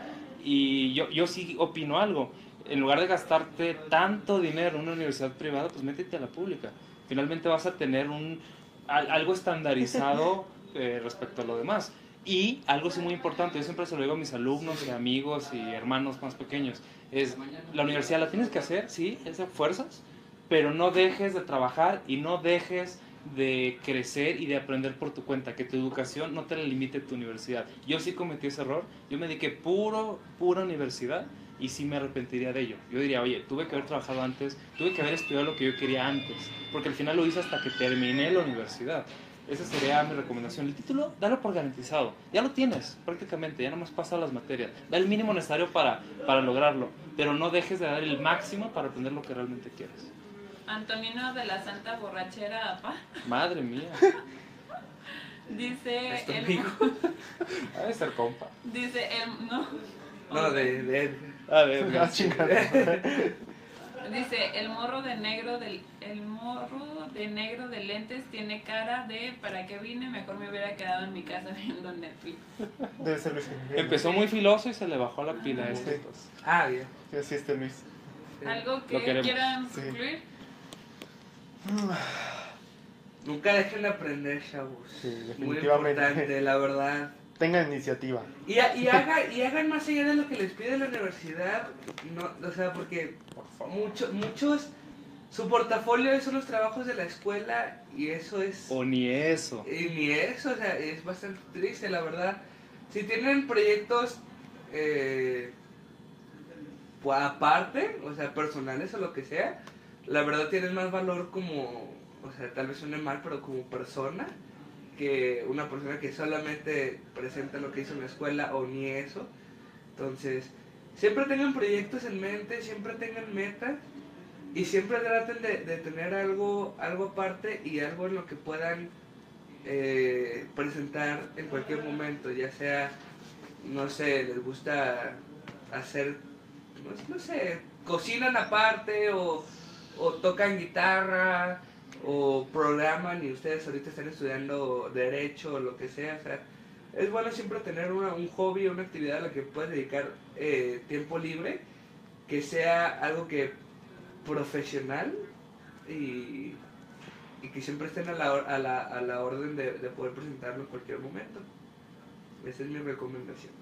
Y yo, yo sí opino algo. En lugar de gastarte tanto dinero en una universidad privada, pues métete a la pública. Finalmente vas a tener un, al- algo estandarizado eh, respecto a lo demás. Y algo sí muy importante, yo siempre se lo digo a mis alumnos y amigos y hermanos más pequeños, es la universidad la tienes que hacer, sí, es fuerzas, pero no dejes de trabajar y no dejes de crecer y de aprender por tu cuenta, que tu educación no te la limite tu universidad. Yo sí cometí ese error, yo me dediqué puro, pura universidad y sí me arrepentiría de ello. Yo diría, oye, tuve que haber trabajado antes, tuve que haber estudiado lo que yo quería antes, porque al final lo hice hasta que terminé la universidad. Esa sería mi recomendación. El título, dalo por garantizado. Ya lo tienes, prácticamente. Ya nomás pasa las materias. Da el mínimo necesario para, para lograrlo. Pero no dejes de dar el máximo para aprender lo que realmente quieres. Antonino de la Santa Borrachera, apa. Madre mía. Dice ¿Es tu el, amigo? Ha de ser compa. dice el no. No, de, de A ver, chingada. Dice el morro de negro del el morro de negro de lentes tiene cara de para qué vine, mejor me hubiera quedado en mi casa viendo Netflix. Debe ser Luis. Empezó muy filoso y se le bajó la pila. Ah, este, sí. pues. Ah, bien. Sí, así este Luis. Sí. Algo que Lo quieran Sí. Concluir. Nunca dejen de aprender, chavos. Sí, Muy definitivamente. importante, la verdad. Tengan iniciativa. Y, ha- y, haga, y hagan más allá de lo que les pide la universidad. No, o sea, porque mucho, muchos. Su portafolio son los trabajos de la escuela y eso es. O ni eso. Y ni eso, o sea, es bastante triste, la verdad. Si tienen proyectos eh, pues, aparte, o sea, personales o lo que sea, la verdad tienen más valor como, o sea, tal vez suene mal, pero como persona, que una persona que solamente presenta lo que hizo en la escuela o ni eso. Entonces, siempre tengan proyectos en mente, siempre tengan metas y siempre traten de, tener algo, algo aparte y algo en lo que puedan eh, presentar en cualquier momento, ya sea, no sé, les gusta hacer, no sé, cocinan aparte o, o tocan guitarra o programan y ustedes ahorita están estudiando derecho o lo que sea, o sea, es bueno siempre tener una- un hobby, una actividad a la que puedas dedicar eh, tiempo libre, que sea algo que profesional y, y que siempre estén a la, a la, a la orden de, de poder presentarlo en cualquier momento. Esa es mi recomendación.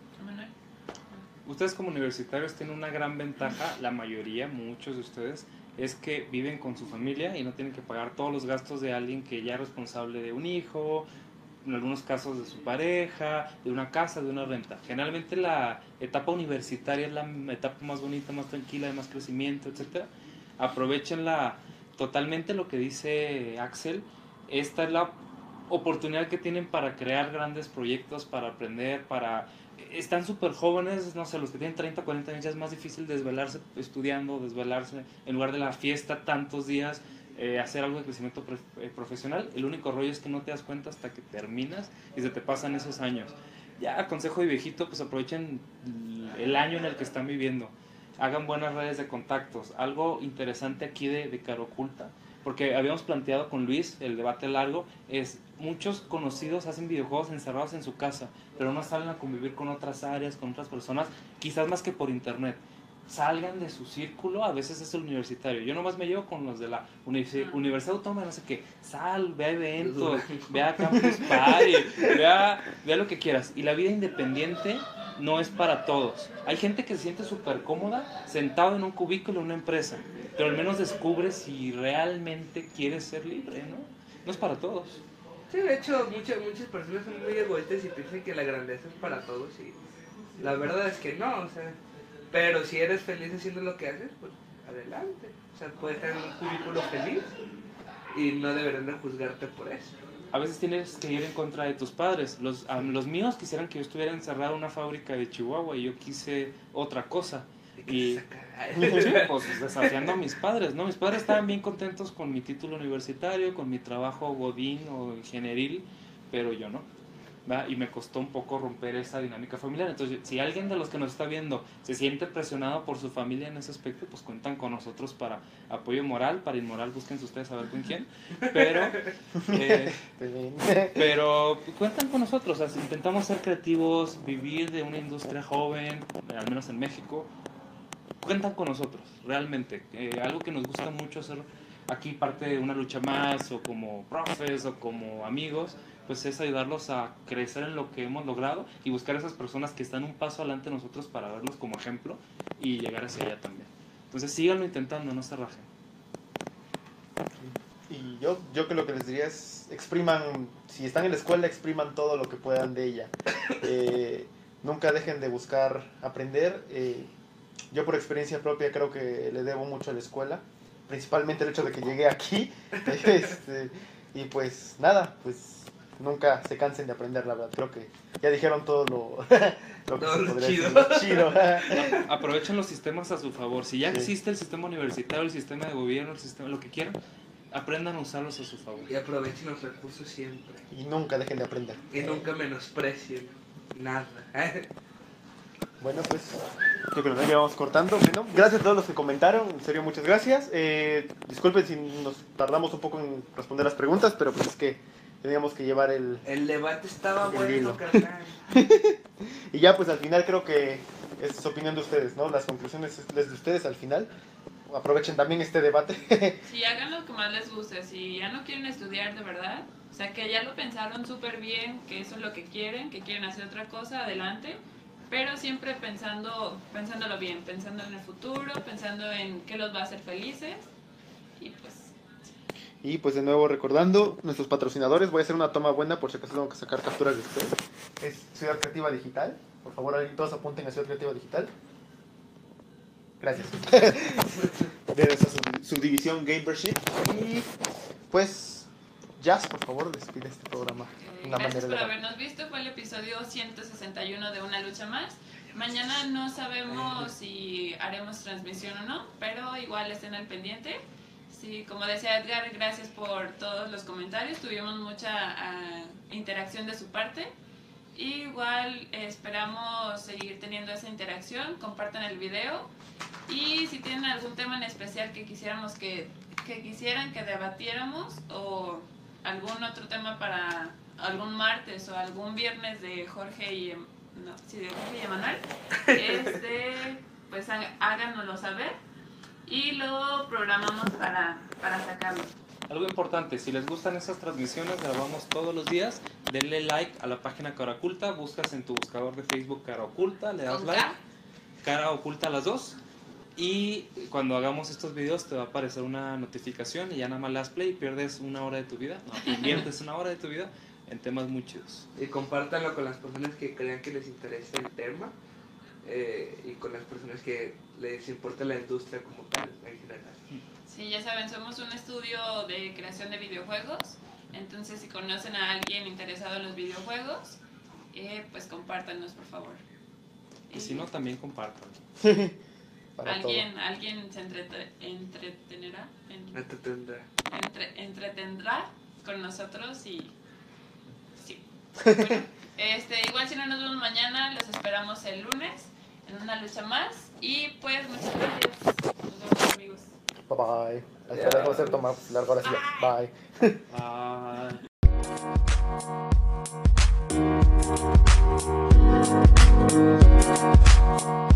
Ustedes como universitarios tienen una gran ventaja, la mayoría, muchos de ustedes, es que viven con su familia y no tienen que pagar todos los gastos de alguien que ya es responsable de un hijo, en algunos casos de su pareja, de una casa, de una renta. Generalmente la etapa universitaria es la etapa más bonita, más tranquila, de más crecimiento, etc. Aprovechenla totalmente lo que dice Axel. Esta es la oportunidad que tienen para crear grandes proyectos, para aprender, para están súper jóvenes, no sé, los que tienen 30, 40 años ya es más difícil desvelarse estudiando, desvelarse en lugar de la fiesta tantos días, eh, hacer algo de crecimiento pre- eh, profesional. El único rollo es que no te das cuenta hasta que terminas y se te pasan esos años. Ya, consejo de viejito, pues aprovechen el año en el que están viviendo. Hagan buenas redes de contactos. Algo interesante aquí de, de Caro Oculta, porque habíamos planteado con Luis el debate largo, es muchos conocidos hacen videojuegos encerrados en su casa, pero no salen a convivir con otras áreas, con otras personas, quizás más que por internet. Salgan de su círculo, a veces es el universitario. Yo nomás me llevo con los de la universi- Universidad Autónoma, no sé qué. Sal, ve a eventos, ve a Campus Party, ve a, ve a lo que quieras. Y la vida independiente no es para todos. Hay gente que se siente súper cómoda sentado en un cubículo en una empresa, pero al menos descubre si realmente quiere ser libre, ¿no? No es para todos. Sí, de hecho, muchas, muchas personas son muy egoístas y piensan que la grandeza es para todos y la verdad es que no, o sea, pero si eres feliz haciendo lo que haces, pues adelante. O sea, puedes en un cubículo feliz y no deberán de juzgarte por eso. A veces tienes que ir en contra de tus padres. Los, a- los míos quisieran que yo estuviera encerrado en una fábrica de Chihuahua y yo quise otra cosa. Y sí, pues desafiando a mis padres, ¿no? Mis padres estaban bien contentos con mi título universitario, con mi trabajo godín o ingenieril, pero yo no. ¿va? Y me costó un poco romper esa dinámica familiar. Entonces, si alguien de los que nos está viendo se siente presionado por su familia en ese aspecto, pues cuentan con nosotros para apoyo moral, para inmoral, búsquense ustedes a ver con quién. Pero, eh, pero cuentan con nosotros, o sea, intentamos ser creativos, vivir de una industria joven, al menos en México, cuentan con nosotros, realmente. Eh, algo que nos gusta mucho hacer aquí parte de una lucha más, o como profes, o como amigos, pues es ayudarlos a crecer en lo que hemos logrado y buscar esas personas que están un paso adelante de nosotros para verlos como ejemplo y llegar hacia allá también. Entonces síganlo intentando, no se rajen. Y yo, yo que lo que les diría es, expriman, si están en la escuela, expriman todo lo que puedan de ella. Eh, nunca dejen de buscar aprender. Eh, yo por experiencia propia creo que le debo mucho a la escuela, principalmente el hecho de que llegué aquí. Este, y pues nada, pues nunca se cansen de aprender, la verdad. Creo que ya dijeron todo lo, lo que Todo se lo podría chido. decir. Chido. Aprovechen los sistemas a su favor. Si ya Sí. existe el sistema universitario, el sistema de gobierno, el sistema, lo que quieran, aprendan a usarlos a su favor. Y aprovechen los recursos siempre. y nunca dejen de aprender. Y nunca menosprecien nada. Bueno, pues creo que lo llevamos cortando. Bueno, gracias a todos los que comentaron. En serio, muchas gracias. Eh, disculpen si nos tardamos un poco en responder las preguntas, pero pues es que teníamos que llevar el... El debate estaba El bueno. Y ya pues al final creo que es opinión de ustedes, ¿no? Las conclusiones es de ustedes al final. Aprovechen también este debate. Sí, hagan lo que más les guste. Si ya no quieren estudiar de verdad, o sea, que ya lo pensaron súper bien, que eso es lo que quieren, que quieren hacer otra cosa, adelante. Pero siempre pensando, pensándolo bien, pensando en el futuro, pensando en qué los va a hacer felices. Y pues, Y pues de nuevo recordando nuestros patrocinadores, voy a hacer una toma buena por si acaso tengo que sacar capturas de ustedes. Es Ciudad Creativa Digital. Por favor, todos apunten a Ciudad Creativa Digital. Gracias. de sub- subdivisión Gamership. Y pues, Jazz, por favor, despide este programa. Una gracias por habernos visto. Fue el episodio 161 de Una Lucha Más. Mañana no sabemos si haremos transmisión o no, pero igual estén al pendiente. Sí, como decía Edgar, gracias por todos los comentarios. Tuvimos mucha ah, interacción de su parte. Y igual esperamos seguir teniendo esa interacción. Compartan el video. Y si tienen algún tema en especial que quisiéramos que, que quisieran que debatiéramos o algún otro tema para algún martes o algún viernes de Jorge y Em- no, sí, de Jorge y Emanuel, este, pues há- háganoslo saber y lo programamos para, para sacarlo. Algo importante, si les gustan esas transmisiones, grabamos todos los días, denle like a la página Cara Oculta, buscas en tu buscador de Facebook Cara Oculta, le das ¿Con like? Cara Oculta las dos, y cuando hagamos estos videos te va a aparecer una notificación y ya nada más le das play y pierdes una hora de tu vida, no, inviertes una hora de tu vida en temas muy chidos. Y compártanlo con las personas que crean que les interesa el tema. eh, y con las personas que les importa la industria como tal en general. Sí, ya saben, somos un estudio de creación de videojuegos. Entonces, si conocen a alguien interesado en los videojuegos, eh, pues compártanos, por favor. Y si no, también compartan. ¿Alguien, ¿Alguien se entrete entretenerá? Entretendrá. Con nosotros y... Sí. Este, igual si no nos vemos mañana, los esperamos el lunes en una lucha más. Y pues muchas gracias. Nos vemos amigos. Bye bye. Hasta yeah. luego, ser tomar largo la. Bye. Bye.